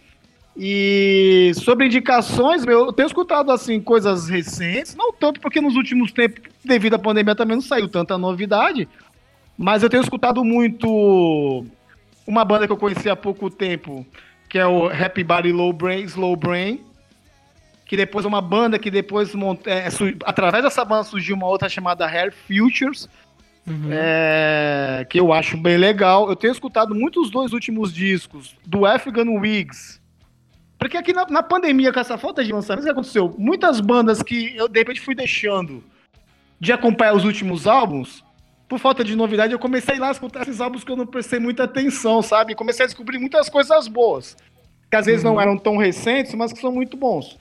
E sobre indicações, meu, eu tenho escutado assim coisas recentes, não tanto porque nos últimos tempos, devido à pandemia, também não saiu tanta novidade, mas eu tenho escutado muito uma banda que eu conheci há pouco tempo, que é o Happy Body Low Brain, Slow Brain, que depois é uma banda que depois é, através dessa banda surgiu uma outra chamada Hair Futures, uhum. é, que eu acho bem legal. Eu tenho escutado muitos dois últimos discos do Afghan Wigs porque aqui na, na, pandemia, com essa falta de lançamento, o que aconteceu? Muitas bandas que eu, de repente, fui deixando de acompanhar os últimos álbuns, por falta de novidade, eu comecei lá a escutar esses álbuns que eu não prestei muita atenção, sabe? Comecei a descobrir muitas coisas boas. Que às vezes uhum. não eram tão recentes, mas que são muito bons.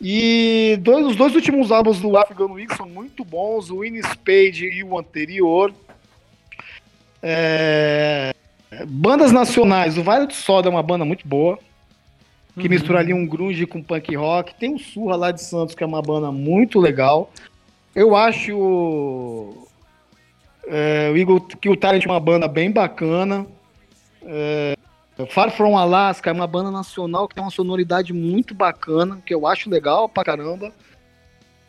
E dois, os dois últimos álbuns do Afghan Week são muito bons, o In Spade e o anterior. É... Bandas nacionais, o Violet Soda é uma banda muito boa que uhum. mistura ali um grunge com punk rock. Tem o Surra lá de Santos, que é uma banda muito legal. Eu acho é, o Eagle, que o Talent é uma banda bem bacana. É, Far From Alaska é uma banda nacional que tem uma sonoridade muito bacana, que eu acho legal pra caramba.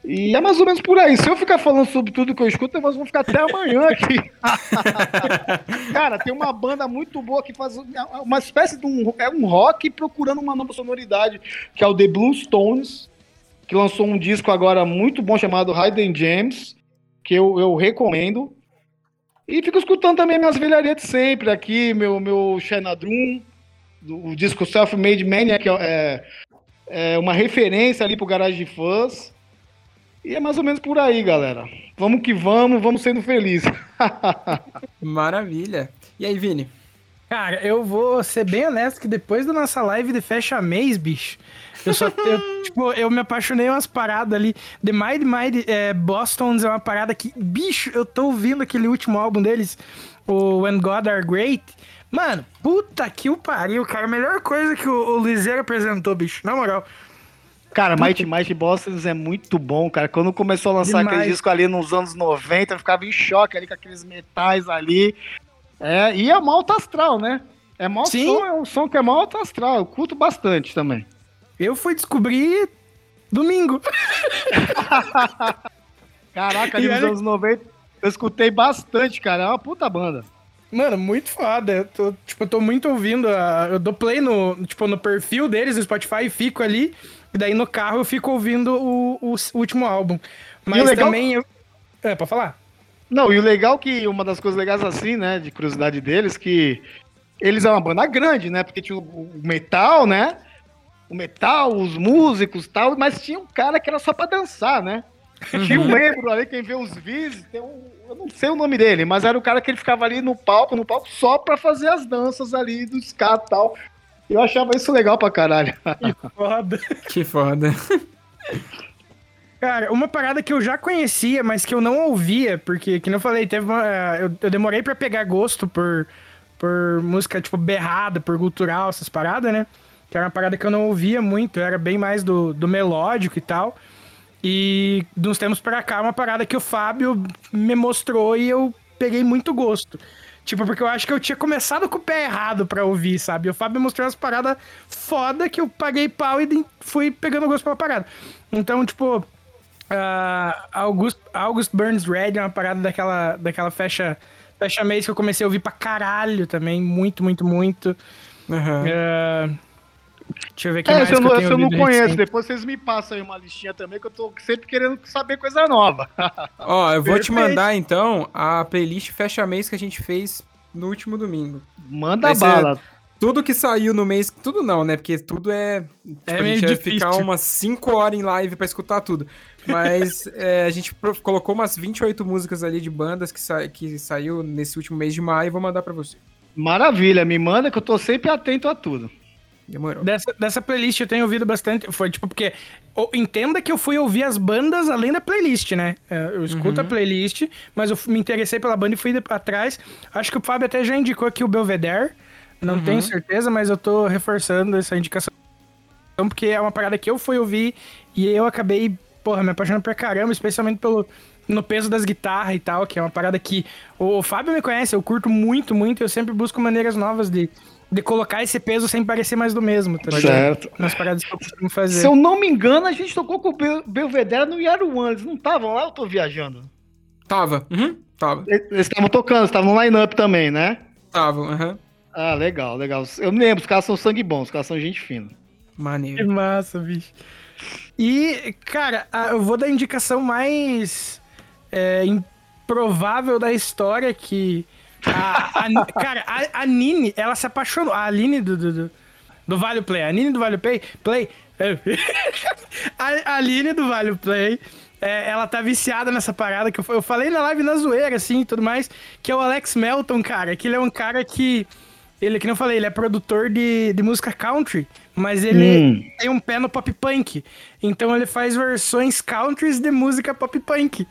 E é mais ou menos por aí. Se eu ficar falando sobre tudo que eu escuto, nós vamos ficar até amanhã aqui. Cara, tem uma banda muito boa que faz uma espécie de um, é um rock procurando uma nova sonoridade, que é o The Blue Stones, que lançou um disco agora muito bom chamado Hidden Gems, que eu, eu recomendo. E fico escutando também minhas velharias de sempre aqui, meu, meu Xanadrum, o disco Self-Made Man, que é, é uma referência ali pro Garage de Fãs. E é mais ou menos por aí, galera. Vamos que vamos, vamos sendo felizes. Maravilha. E aí, Vini? Cara, eu vou ser bem honesto que depois da nossa live de fecha mês, bicho, eu só. eu, tipo, eu me apaixonei umas paradas ali. The Mind Mind é, Boston's é uma parada que, bicho, eu tô ouvindo aquele último álbum deles, o When God Are Great. Mano, puta que o pariu, cara. A melhor coisa que o, o Liseiro apresentou, bicho. Na moral. Cara, Mighty Mighty Bosses é muito bom, cara. Quando começou a lançar Demais. aquele disco ali nos anos 90, eu ficava em choque ali com aqueles metais ali. É, e é mal astral, né? É mal som, é um som que é mal astral. Eu curto bastante também. Eu fui descobrir domingo. Caraca, ali nos anos 90, eu escutei bastante, cara. É uma puta banda. Mano, muito foda. Eu tô, tipo, eu tô muito ouvindo. A, eu dou play no, tipo, no perfil deles no Spotify e fico ali. E daí no carro eu fico ouvindo o, o, o último álbum. Mas legal... também eu. É, pra falar? Não, e o legal que uma das coisas legais assim, né, de curiosidade deles, que eles é uma banda grande, né? Porque tinha o metal, né? O metal, os músicos tal, mas tinha um cara que era só pra dançar, né? Uhum. Tinha um membro ali, quem vê os vídeos, tem um, eu não sei o nome dele, mas era o cara que ele ficava ali no palco, no palco, só pra fazer as danças ali do ska e tal. Eu achava isso legal pra caralho. Que foda. que foda. Cara, uma parada que eu já conhecia, mas que eu não ouvia, porque, que eu falei, teve uma, eu, eu demorei para pegar gosto por, por música, tipo, berrada, por cultural, essas paradas, né? Que era uma parada que eu não ouvia muito, era bem mais do, do melódico e tal. E de uns tempos pra cá, uma parada que o Fábio me mostrou e eu peguei muito gosto. Tipo, porque eu acho que eu tinha começado com o pé errado pra ouvir, sabe? O Fábio mostrou umas paradas foda que eu paguei pau e fui pegando gosto pela parada. Então, tipo, uh, August, August Burns Red é uma parada daquela, daquela fecha, fecha mês que eu comecei a ouvir pra caralho também. Muito, muito, muito. Uhum. Uh, Deixa eu ver aqui é, mais eu, não, eu, eu não conheço. Recente. Depois vocês me passam aí uma listinha também, que eu tô sempre querendo saber coisa nova. Ó, eu vou Perfeito. te mandar então a playlist fecha mês que a gente fez no último domingo. Manda bala. Tudo que saiu no mês. Tudo não, né? Porque tudo é. Tipo, é a gente vai ficar umas 5 horas em live para escutar tudo. Mas é, a gente colocou umas 28 músicas ali de bandas que, sa que saiu nesse último mês de maio e vou mandar para você. Maravilha, me manda que eu tô sempre atento a tudo. Demorou. Dessa, dessa playlist eu tenho ouvido bastante. Foi tipo, porque. Entenda que eu fui ouvir as bandas além da playlist, né? É, eu escuto uhum. a playlist, mas eu me interessei pela banda e fui atrás. Acho que o Fábio até já indicou aqui o Belvedere. Não uhum. tenho certeza, mas eu tô reforçando essa indicação. Porque é uma parada que eu fui ouvir e eu acabei, porra, me apaixonando pra caramba, especialmente pelo, no peso das guitarras e tal, que é uma parada que o, o Fábio me conhece, eu curto muito, muito, eu sempre busco maneiras novas de, de colocar esse peso sem parecer mais do mesmo, tá? Certo. Nas paradas que eu costumo fazer. Se eu não me engano, a gente tocou com o Bel Belvedere no Yaruan. Eles não estavam lá, eu tô viajando. Tava. Uhum, tava. Eles estavam tocando, estavam no line-up também, né? Tava, aham. Ah, legal, legal. Eu me lembro, os caras são sangue bons, os caras são gente fina. Que Maneiro. massa, bicho. E, cara, a- eu vou dar a indicação mais é, improvável da história que. A, a- cara, a, a Nini, ela se apaixonou. A Aline do, do, do, do Vale Play. A Nini do Vale Play. Play a, Aline do Vale Play. é, ela tá viciada nessa parada que eu, eu falei na live na zoeira, assim, e tudo mais, que é o Alex Melton, cara, que ele é um cara que, ele, que não falei, ele é produtor de, de música country, mas ele Hum. tem um pé no pop punk, então ele faz versões countries de música pop punk.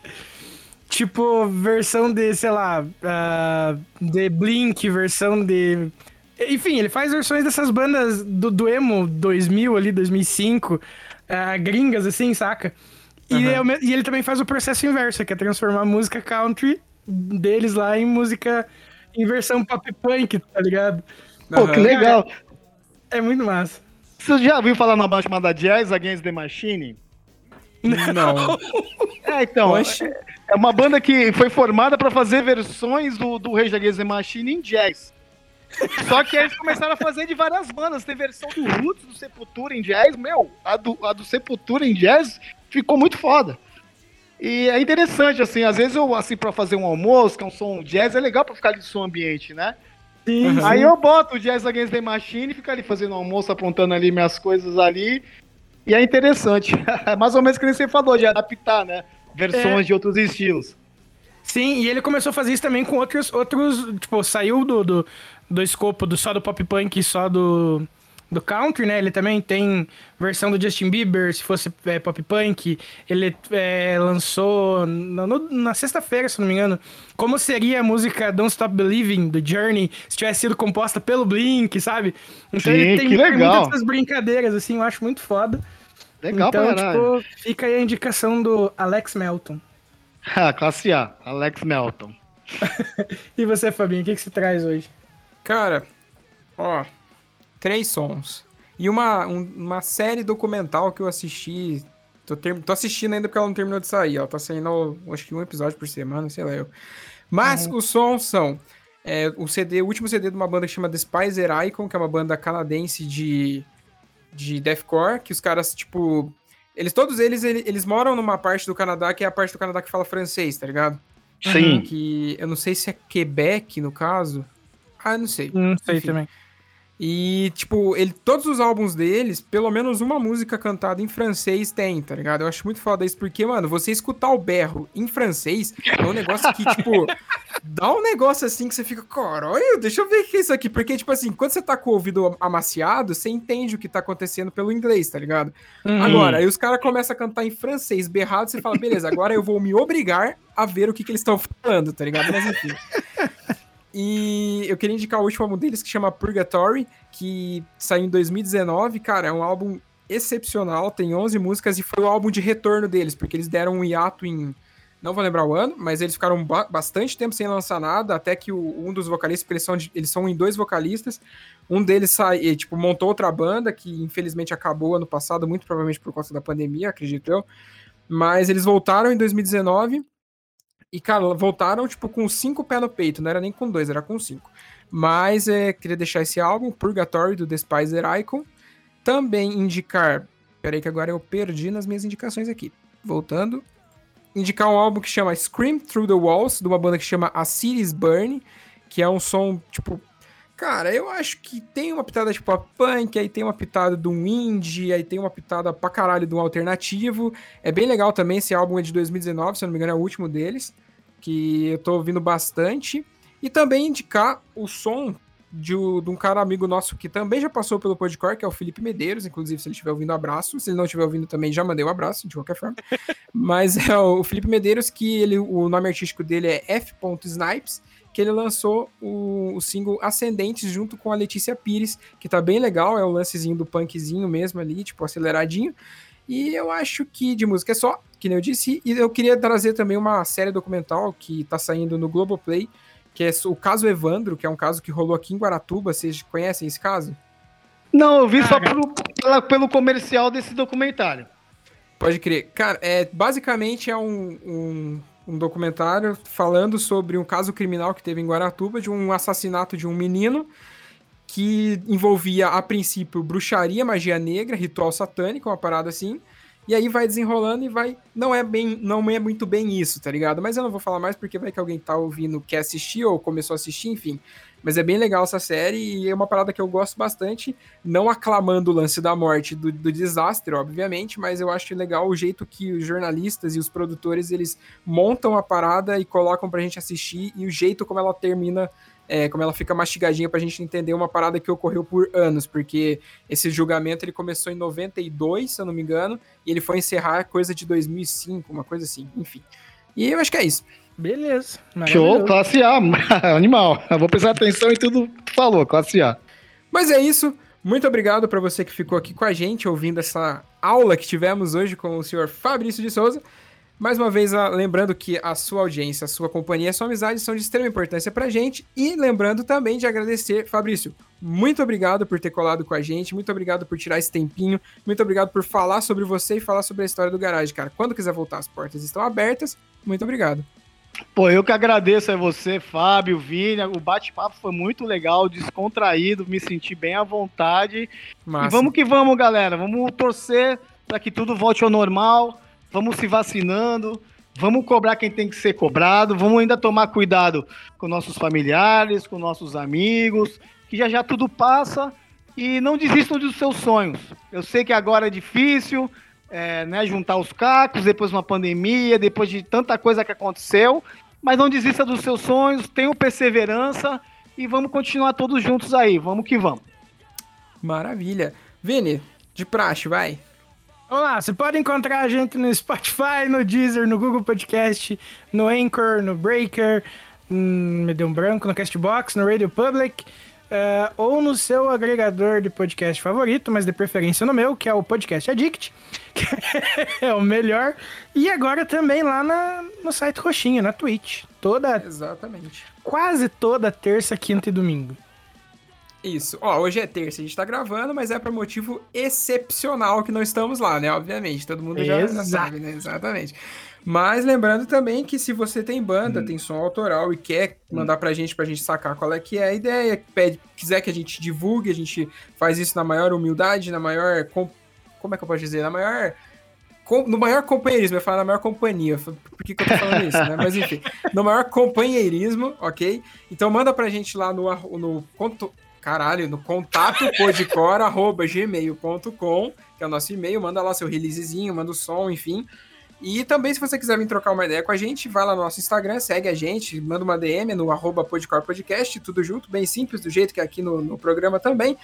Tipo, versão de, sei lá, ah, de Blink, versão de... Enfim, ele faz versões dessas bandas do, do emo 2000 ali, 2005, ah, gringas assim, saca? E, é o me- e ele também faz o processo inverso, que é transformar a música country deles lá em música em versão pop punk, tá ligado? Pô, que Aham. legal. É muito massa. Você já ouviu falar numa banda chamada Jazz Against the Machine? Não. É, então. Oxe. É é uma banda que foi formada pra fazer versões do, do Rage Against the Machine em jazz. Só que aí eles começaram a fazer de várias bandas. Tem versão do Roots, do Sepultura em jazz. Meu, a do, a do Sepultura em jazz ficou muito foda. E é interessante, assim, às vezes eu, assim, pra fazer um almoço, que é um som jazz, é legal pra ficar ali de som ambiente, né? Sim, Uhum. Aí eu boto o Jazz Against the Machine, fico ali fazendo almoço, apontando ali minhas coisas ali. E é interessante. É mais ou menos que nem você falou, de adaptar, né? Versões É. de outros estilos. Sim, e ele começou a fazer isso também com outros, outros tipo, saiu do, do, do escopo do, só do pop punk e só do, do country, né? Ele também tem versão do Justin Bieber, se fosse é, pop punk. Ele é, lançou na, no- na sexta-feira, se não me engano, como seria a música Don't Stop Believing, do Journey, se tivesse sido composta pelo Blink, sabe? Então Sim, ele tem, muitas brincadeiras, assim, eu acho muito foda. Legal então, pra caralho. tipo, fica aí a indicação do Alex Melton. Ah, classe A, Alex Melton. E você, Fabinho, o que, que você traz hoje? Cara, ó, três sons. E uma, um- uma série documental que eu assisti. Tô, ter- tô assistindo ainda porque ela não terminou de sair. Ela tá saindo, acho que um episódio por semana, sei lá eu. Mas os sons são é, o CD, o último CD de uma banda que chama Despiser Icon, que é uma banda canadense de, de deathcore, que os caras, tipo. Eles, todos eles, ele- eles moram numa parte do Canadá que é a parte do Canadá que fala francês, tá ligado? Sim. Que eu não sei se é Quebec, no caso. Ah, eu não sei. Não sei Enfim. também. E, tipo, ele, todos os álbuns deles, pelo menos uma música cantada em francês tem, tá ligado? Eu acho muito foda isso, porque, mano, você escutar o berro em francês é um negócio que, tipo, dá um negócio assim que você fica, caralho, deixa eu ver o que é isso aqui. Porque, tipo assim, quando você tá com o ouvido amaciado, você entende o que tá acontecendo pelo inglês, tá ligado? Uhum. Agora, aí os caras começam a cantar em francês berrado, você fala, beleza, agora eu vou me obrigar a ver o que, que eles estão falando, tá ligado? Mas enfim. E eu queria indicar o último álbum deles, que chama Purgatory, que saiu em 2019. Cara, é um álbum excepcional, tem 11 músicas e foi o álbum de retorno deles, porque eles deram um hiato em. Não vou lembrar o ano, mas eles ficaram ba- bastante tempo sem lançar nada, até que o- um dos vocalistas, porque eles são, eles são em dois vocalistas, um deles sai, e, tipo, montou outra banda, que infelizmente acabou ano passado, muito provavelmente por conta da pandemia, acredito eu. Mas eles voltaram em 2019 e, cara, voltaram, tipo, com cinco pés no peito. Não era nem com dois, era com cinco. Mas é, queria deixar esse álbum, Purgatory, do Despiser Icon. Também indicar. Peraí, que agora eu perdi nas minhas indicações aqui. Voltando. Indicar um álbum que chama Scream Through the Walls, de uma banda que chama A Cities Burn, que é um som, tipo. Cara, eu acho que tem uma pitada de pop punk, aí tem uma pitada de um indie, aí tem uma pitada pra caralho de um alternativo. É bem legal também, esse álbum é de 2019, se eu não me engano é o último deles, que eu tô ouvindo bastante. E também indicar o som de, de um cara amigo nosso que também já passou pelo Podcore, que é o Felipe Medeiros, inclusive se ele estiver ouvindo, abraço. Se ele não estiver ouvindo também, já mandei um abraço, de qualquer forma. Mas é o Felipe Medeiros, que ele, o nome artístico dele é F.Snipes, que ele lançou o, o single Ascendentes junto com a Letícia Pires, que tá bem legal, é o lancezinho do punkzinho mesmo ali, tipo, aceleradinho. E eu acho que de música é só, que nem eu disse, e eu queria trazer também uma série documental que tá saindo no Globoplay, que é o caso Evandro, que é um caso que rolou aqui em Guaratuba. Vocês conhecem esse caso? Não, eu vi só pelo, pelo comercial desse documentário. Pode crer. Cara, é, basicamente é um, um, um, documentário falando sobre um caso criminal que teve em Guaratuba de um assassinato de um menino que envolvia, a princípio, bruxaria, magia negra, ritual satânico, uma parada assim. E aí vai desenrolando e vai. Não é bem, não é muito bem isso, tá ligado? Mas eu não vou falar mais porque vai que alguém tá ouvindo quer assistir ou começou a assistir, enfim. Mas é bem legal essa série e é uma parada que eu gosto bastante. Não aclamando o lance da morte do, do desastre, obviamente, mas eu acho legal o jeito que os jornalistas e os produtores eles montam a parada e colocam pra gente assistir e o jeito como ela termina é, como ela fica mastigadinha pra gente entender uma parada que ocorreu por anos, porque esse julgamento ele começou em 92, se eu não me engano, e ele foi encerrar coisa de 2005, uma coisa assim, enfim. E eu acho que é isso. Beleza. Show, classe A, animal. Eu vou prestar atenção em tudo que falou, classe A. Mas é isso. Muito obrigado para você que ficou aqui com a gente, ouvindo essa aula que tivemos hoje com o senhor Fabrício de Souza. Mais uma vez, lembrando que a sua audiência, a sua companhia, a sua amizade são de extrema importância pra gente. E lembrando também de agradecer, Fabrício, muito obrigado por ter colado com a gente, muito obrigado por tirar esse tempinho, muito obrigado por falar sobre você e falar sobre a história do garagem, cara. Quando quiser voltar, as portas estão abertas. Muito obrigado. Pô, eu que agradeço a você, Fábio, Vini. O bate-papo foi muito legal, descontraído, me senti bem à vontade. Massa. E vamos que vamos, galera. Vamos torcer para que tudo volte ao normal. Vamos se vacinando. Vamos cobrar quem tem que ser cobrado. Vamos ainda tomar cuidado com nossos familiares, com nossos amigos, que já já tudo passa. E não desistam dos seus sonhos. Eu sei que agora é difícil, é, né, juntar os cacos, depois de uma pandemia, depois de tanta coisa que aconteceu. Mas não desista dos seus sonhos, tenham perseverança e vamos continuar todos juntos aí. Vamos que vamos. Maravilha. Vini, de praxe, vai. Vamos lá, você pode encontrar a gente no Spotify, no Deezer, no Google Podcast, no Anchor, no Breaker, hum, me deu um branco, no Castbox, no Radio Public. Uh, ou no seu agregador de podcast favorito, mas de preferência no meu, que é o Podcast Addict, que é o melhor. E agora também lá na, no site Roxinha, na Twitch. Toda. Exatamente. Quase toda terça, quinta e domingo. Isso. Ó, hoje é terça, a gente tá gravando, mas é por motivo excepcional que não estamos lá, né? Obviamente, todo mundo já, já sabe, né? Exatamente. Mas lembrando também que se você tem banda, hum. tem som autoral e quer mandar pra gente, pra gente sacar qual é que é a ideia, pede, quiser que a gente divulgue, a gente faz isso na maior humildade, na maior. Como é que eu posso dizer? Na maior no maior companheirismo, eu falo na maior companhia, por que, que eu tô falando isso, né? Mas enfim, no maior companheirismo, ok? Então manda pra gente lá no, no caralho, no contato podcore.gmail.com, que é o nosso e-mail, manda lá seu releasezinho, manda o som, enfim. E também, se você quiser vir trocar uma ideia com a gente, vai lá no nosso Instagram, segue a gente, manda uma DM no arroba Podcast, tudo junto, bem simples, do jeito que é aqui no, no programa também.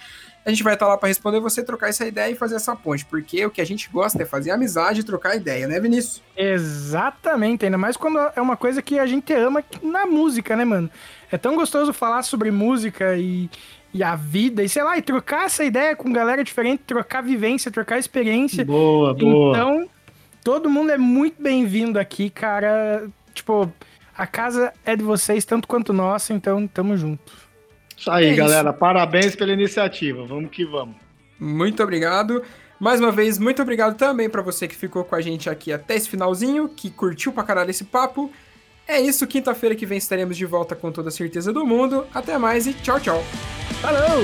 A gente vai estar lá para responder você, trocar essa ideia e fazer essa ponte, porque o que a gente gosta é fazer amizade e trocar ideia, né, Vinícius? Exatamente, ainda mais quando é uma coisa que a gente ama na música, né, mano? É tão gostoso falar sobre música e, e a vida, e sei lá, e trocar essa ideia com galera diferente, trocar vivência, trocar experiência. Boa, boa. Então, todo mundo é muito bem-vindo aqui, cara. Tipo, a casa é de vocês tanto quanto nossa, então tamo junto. Isso aí, é galera. Isso. Parabéns pela iniciativa. Vamos que vamos. Muito obrigado. Mais uma vez, muito obrigado também para você que ficou com a gente aqui até esse finalzinho, que curtiu pra caralho esse papo. É isso, quinta-feira que vem estaremos de volta com toda a certeza do mundo. Até mais e tchau, tchau. Falou!